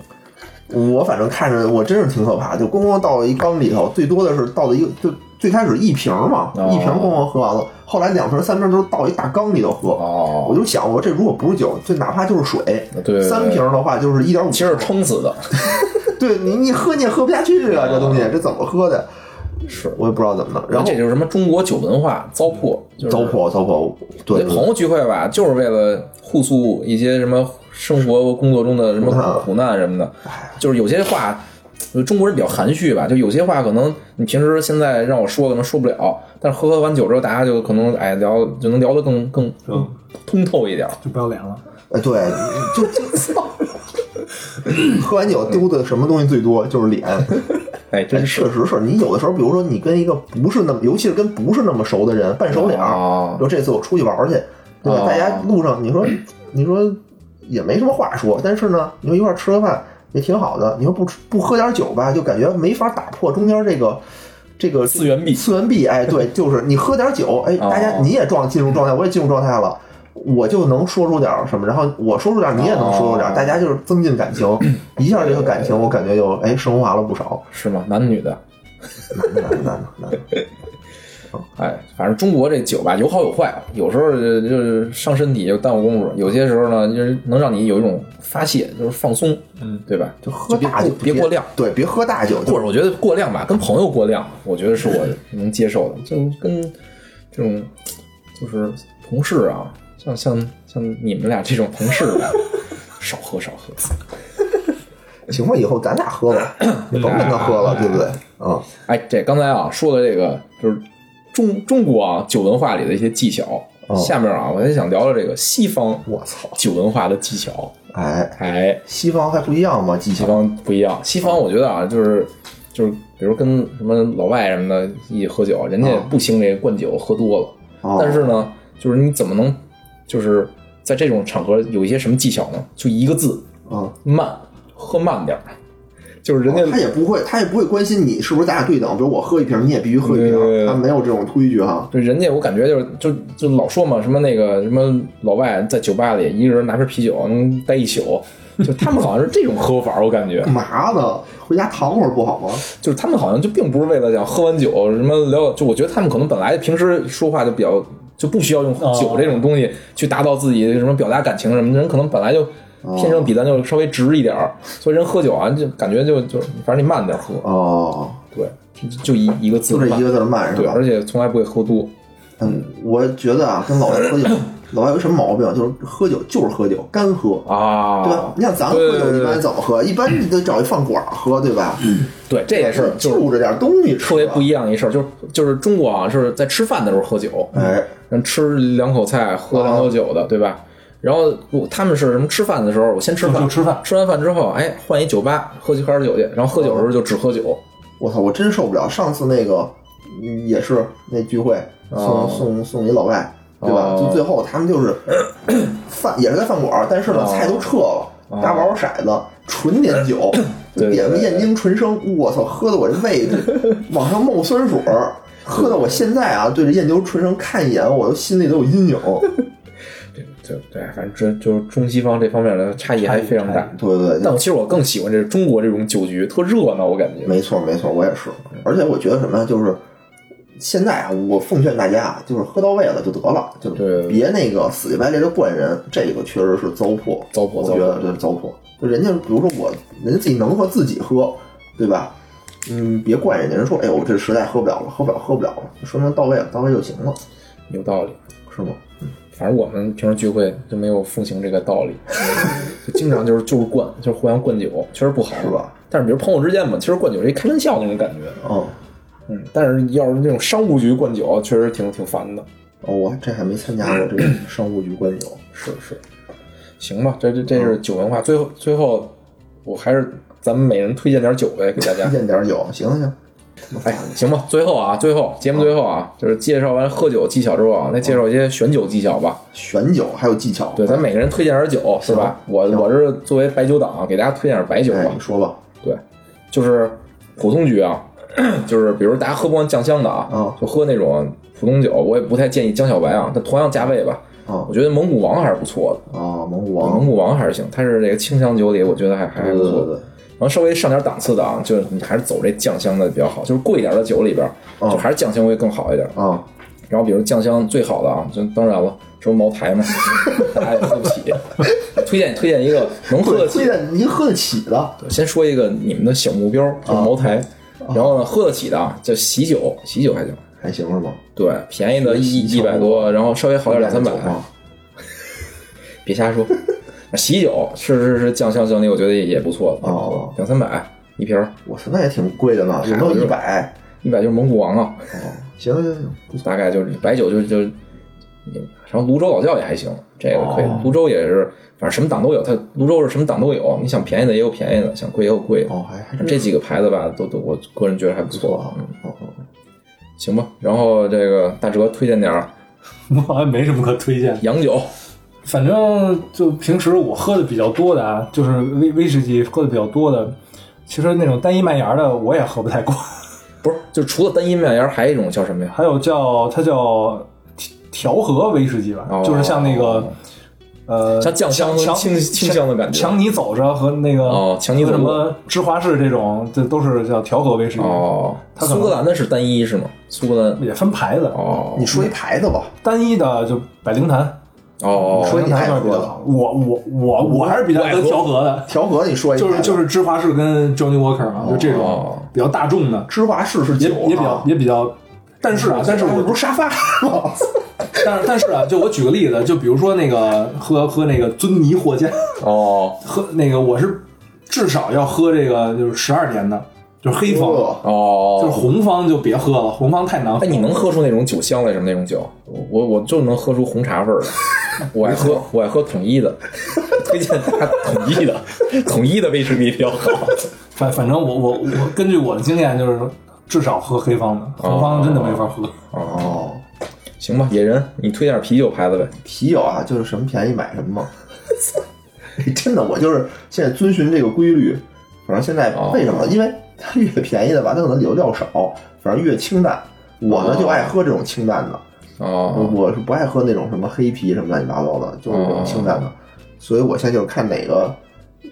我反正看着我真是挺可怕，就咣咣倒一缸里头，最多的是倒的一个，就最开始一瓶嘛，哦一瓶咣咣喝完了，后来两瓶三瓶都倒一大缸里头喝。哦我就想，我说这如果不是酒，这哪怕就是水，对对对三瓶的话就是一点五。其实是撑死的，对你你喝你也喝不下去啊，这东西这怎么喝的？是。我也不知道怎么弄。然后这就是什么中国酒文化糟粕，就是糟粕糟粕，对那朋友聚会吧，就是为了互诉一些什么生活工作中的什么苦难苦难什么的，就是有些话。呃中国人比较含蓄吧，就有些话可能你平时现在让我说可能说不了，但是喝喝完酒之后，大家就可能哎聊就能聊得更更更通透一点。就不要脸了。哎，对，就就操，喝完酒丢的什么东西最多？就是脸。哎，真是确实是你有的时候，比如说你跟一个不是那么，尤其是跟不是那么熟的人半熟脸儿，哦比如这次我出去玩儿去，对吧？哦大家路上你说 你说也没什么话说，但是呢，你说一块儿吃个饭也挺好的。你说不吃不喝点酒吧，就感觉没法打破中间这个这个次元壁次元壁，哎，对，就是你喝点酒，哎，哦大家你也状进入状态，我也进入状态了。我就能说出点什么，然后我说出点，你也能说出点，哦大家就是增进感情，一下这个感情我感觉就哎升华了不少。是吗？男的女的？男的男的男的难的。哎，反正中国这酒吧有好有坏，有时候就就是伤身体，就耽误功夫；有些时候呢，就是能让你有一种发泄，就是放松，嗯，对吧？就喝大酒别过量，对，别喝大酒，或者我觉得过量吧，跟朋友过量，我觉得是我 能接受的，就跟这种就是同事啊，像像像你们俩这种同事吧，少喝少喝。行吧，以后咱俩喝吧，你甭跟他喝了，对不对？啊，哎，这刚才啊说的这个就是中中国啊酒文化里的一些技巧，哦下面啊我还想聊聊这个西方我操，酒文化的技巧。哎，哎，西方还不一样吗？技巧西方不一样，西方我觉得啊，就是就是，比如跟什么老外什么的一起喝酒，人家也不兴这个灌酒，喝多了。哦但是呢，就是你怎么能，就是在这种场合有一些什么技巧呢？就一个字，啊，慢，喝慢点儿。就是人家、他也不会，他也不会关心你是不是咱俩对等，比如我喝一瓶，你也必须喝一对对对瓶，他没有这种规矩哈。对人家，我感觉就是就就老说嘛，什么那个什么老外在酒吧里一个人拿瓶啤酒能待一宿，就他们好像是这种喝法，我感觉干嘛呢？回家躺会儿不好吗？就是他们好像就并不是为了想喝完酒什么聊，就我觉得他们可能本来平时说话就比较就不需要用酒这种东西去达到自己什么表达感情什么的，人可能本来就天生比咱就稍微直一点儿，所以人喝酒啊就感觉就就反正你慢点喝，哦，对，就就一一个字慢就这一个字慢是对，而？且从来不会喝多，嗯，我觉得啊，跟老人喝酒，老外有什么毛病？就是喝酒就是喝酒，干喝。啊，对吧？你像咱喝酒一般怎么喝？一般你得找一饭馆喝，对吧？对，这也是就着点东西吃，特别不一样一事儿，就是就是中国啊是在吃饭的时候喝酒，哎，吃两口菜喝两口酒的，对吧？然后他们是什么？吃饭的时候我先吃饭，就吃饭吃完饭之后，哎，换一酒吧喝喝点酒去，然后喝酒的时候就只喝酒。我操，我真受不了。上次那个嗯也是那聚会，送哦送送一老外，对吧？哦就最后他们就是 饭也是在饭馆，但是呢哦菜都撤了，大家玩玩骰子，纯点酒，点个燕京纯生，我操，喝的我这胃 往上冒酸水儿。喝的我现在啊，对着燕京纯生看一眼，我都心里都有阴影。对对，反正这就是中西方这方面的差异还非常大。对对对，但其实我更喜欢这中国这种酒局，特热闹，我感觉。没错，没错，我也是。而且我觉得什么呀，就是现在啊，我奉劝大家啊，就是喝到位了就得了，就对别那个死乞白赖的灌人，这个确实是糟粕，糟粕我觉得这是糟粕。就人家比如说我，人家自己能喝自己喝，对吧？嗯，别怪人家，人说，哎呦，我这实在喝不了了，喝不了，喝不了了，说明到位了，到位就行了，有道理。是吗？嗯反正我们平时聚会就没有奉行这个道理，就经常就是就是灌，就是互相灌酒，确实不好，是吧？但是比如朋友之间嘛，其实灌酒是一开玩笑那种感觉，哦，嗯，但是要是那种商务局灌酒，确实挺挺烦的。哦，我这还没参加过这个 商务局灌酒，是是，行吧，这这这是酒文化。最后最后，我还是咱们每人推荐点酒呗，给大家推。荐点酒，行行，哎，行吧，最后啊，最后节目最后啊，就是介绍完喝酒技巧之后啊，再介绍一些选酒技巧吧。选酒还有技巧，对，咱每个人推荐点酒，是吧？我我是作为白酒党啊，给大家推荐点白酒吧哎，。你说吧，对，就是普通局啊，就是比如大家喝不惯酱香的啊，啊就喝那种普通酒，我也不太建议江小白啊，它同样价位吧，啊我觉得蒙古王还是不错的。啊，蒙古王蒙，古王还是行，它是这个清香酒里，我觉得还还还不错。的对对对。然后稍微上点档次的啊，就是你还是走这酱香的比较好，就是贵一点的酒里边，哦就还是酱香会更好一点。啊，然后比如酱香最好的啊，就当然了，这不茅台嘛，大家也喝不起，推荐推荐一个能喝得起推荐您喝得起的先说一个你们的小目标，就是茅台，然后呢，喝得起的啊，叫喜酒，喜酒还行，还行是吗？对，便宜的一一百多，然后稍微好点两三百，别瞎说。喜酒是是是酱香型的，我觉得也也不错的，哦两三百一瓶儿，我操，那也挺贵的呢，有没有一百？一百就是蒙古王啊，行行行，大概就是白酒就就，然后泸州老窖也还行，这个可以哦，泸州也是，反正什么档都有，它泸州是什么档都有，你想便宜的也有便宜的，想贵也有贵的，哦，还还这几个牌子吧，都都我个人觉得还不错啊，嗯，哦哦行吧。然后这个大哲推荐点儿 我好像没什么可推荐。洋酒，反正就平时我喝的比较多的啊，就是威威士忌喝的比较多的，其实那种单一麦芽的我也喝不太惯。不是，就除了单一麦芽，还有一种叫什么呀？还有叫它叫调调和威士忌吧，哦。就是像那个呃像酱香强清清香的感觉。强尼走着和那个哦强尼走着什么芝华士这种，这都是叫调和威士忌。哦，它苏格兰的是单一是吗？苏格兰也分牌子，哦。你说一牌子吧，单一的就百灵坛，哦你说一牌子比较好。我我我我还是比较喝。调和的，调和你说一就是就是芝华士跟 Johnny Walker 嘛，就这种哦。比较大众的，芝华士是酒也也比较啊也比较。但是啊，但是我不是沙发。吗？但是但是啊，就我举个例子，就比如说那个喝喝那个尊尼获加，哦 喝那个我是至少要喝这个就是十二年的，就是黑方，哦哦，就是红方就别喝了，红方太难喝。哎，你能喝出那种酒香来什么那种酒？我我就能喝出红茶味儿来。我爱喝 我爱喝统一的，推荐大家统一的，统一的威士忌比较好。反反正我我我根据我的经验就是至少喝黑方的，红方真的没法喝。哦，行吧，野人，你推点啤酒牌子呗。啤酒啊，就是什么便宜买什么嘛。真的，我就是现在遵循这个规律。反正现在哦为什么？因为它越便宜的吧，它可能里头料少，反正越清淡。我呢哦就爱喝这种清淡的，我哦我是不爱喝那种什么黑啤什么乱七八糟的，就是这种清淡的。所以我现在就是看哪个，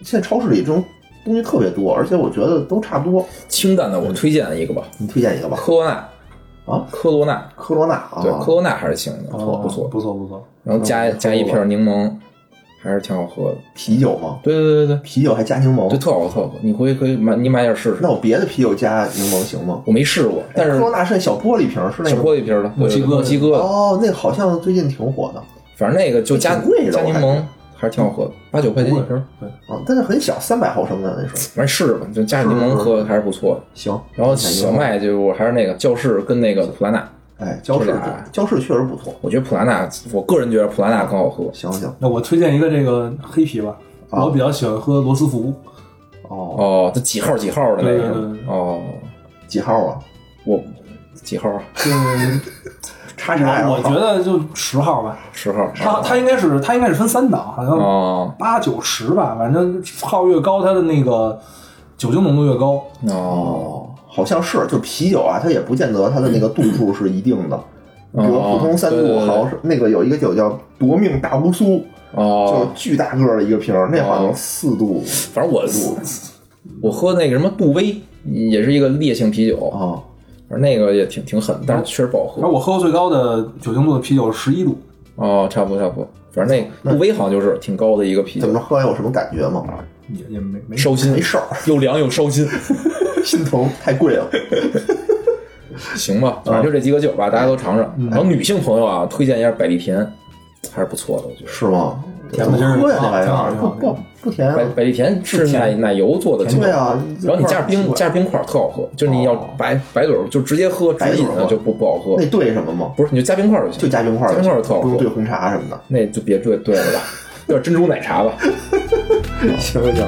现在超市里这种东西特别多，而且我觉得都差不多。清淡的我推荐一个吧，你推荐一个吧？科罗娜啊，科罗娜，科罗娜啊，对，科罗娜还是行的，不错不错。不错不错。然后加嗯加一片柠檬，还是挺好喝的。啤酒吗？对对对对啤酒还加柠檬对，，特好喝，特好喝。你回去可以买，你买点试试那。我别的啤酒加柠檬行吗？我没试过，但是科罗娜是小玻璃瓶，是那小个玻璃瓶的，对墨西哥墨西哥的，哦，那个好像最近挺火的反正那个就加挺贵柠檬还是挺好喝的，八九块钱一瓶。对，啊，但是很小，三百毫升的那是。反正试试吧，就加点柠檬喝还是不错的。行，然后小麦就我还是那个教室跟那个普拉纳，哎，焦氏这俩焦氏确实不错。我觉得普拉纳，我个人觉得普拉纳更好喝。行行，那我推荐一个这个黑啤吧，啊我比较喜欢喝罗斯福。哦，哦，这几号几号的那个哦，几号啊？我几号？就是叉叉我我觉得就十号吧，十号。它它应该是它应该是分三档，好像哦八九十吧，反正号越高，它的那个酒精浓度越高。哦哦，好像是，就啤酒啊，它也不见得它的那个度数是一定的。比如普通三度，好像是那个有一个酒叫夺命大乌苏，哦就巨大个儿的一个瓶儿，那好像哦四度反正我我喝那个什么杜威，也是一个烈性啤酒，啊。反正那个也挺挺狠，但是确实不好喝。反正我喝过最高的酒精度的啤酒是十一度，哦，差不多差不多，反正那杜威好像就是挺高的一个啤酒怎么，喝完有什么感觉吗？也也没没烧心没，事儿，又凉又烧心。心疼，太贵了。行吧，反正就这几个酒吧，大家都尝尝。然后女性朋友啊，推荐一下百利甜，还是不错的，我觉得。是吗？甜的真是怎么喝呀？那玩意挺好儿不挺好挺好不不甜啊百？百利甜是奶奶油做的，对啊，然后你加点冰，加点冰块儿特好喝。就是你要哦白白嘴就直接喝，直饮的就不不好喝那。兑什么吗？不是，你就加冰块儿就行，就加冰块儿，加冰块儿特好喝不用兑。红茶什么的。那就别兑兑了吧，兑珍珠奶茶吧，行行，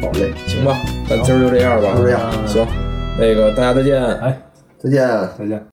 好嘞，行吧，那今儿就这样吧，就这样行，那个大家再见。哎，再见。再见。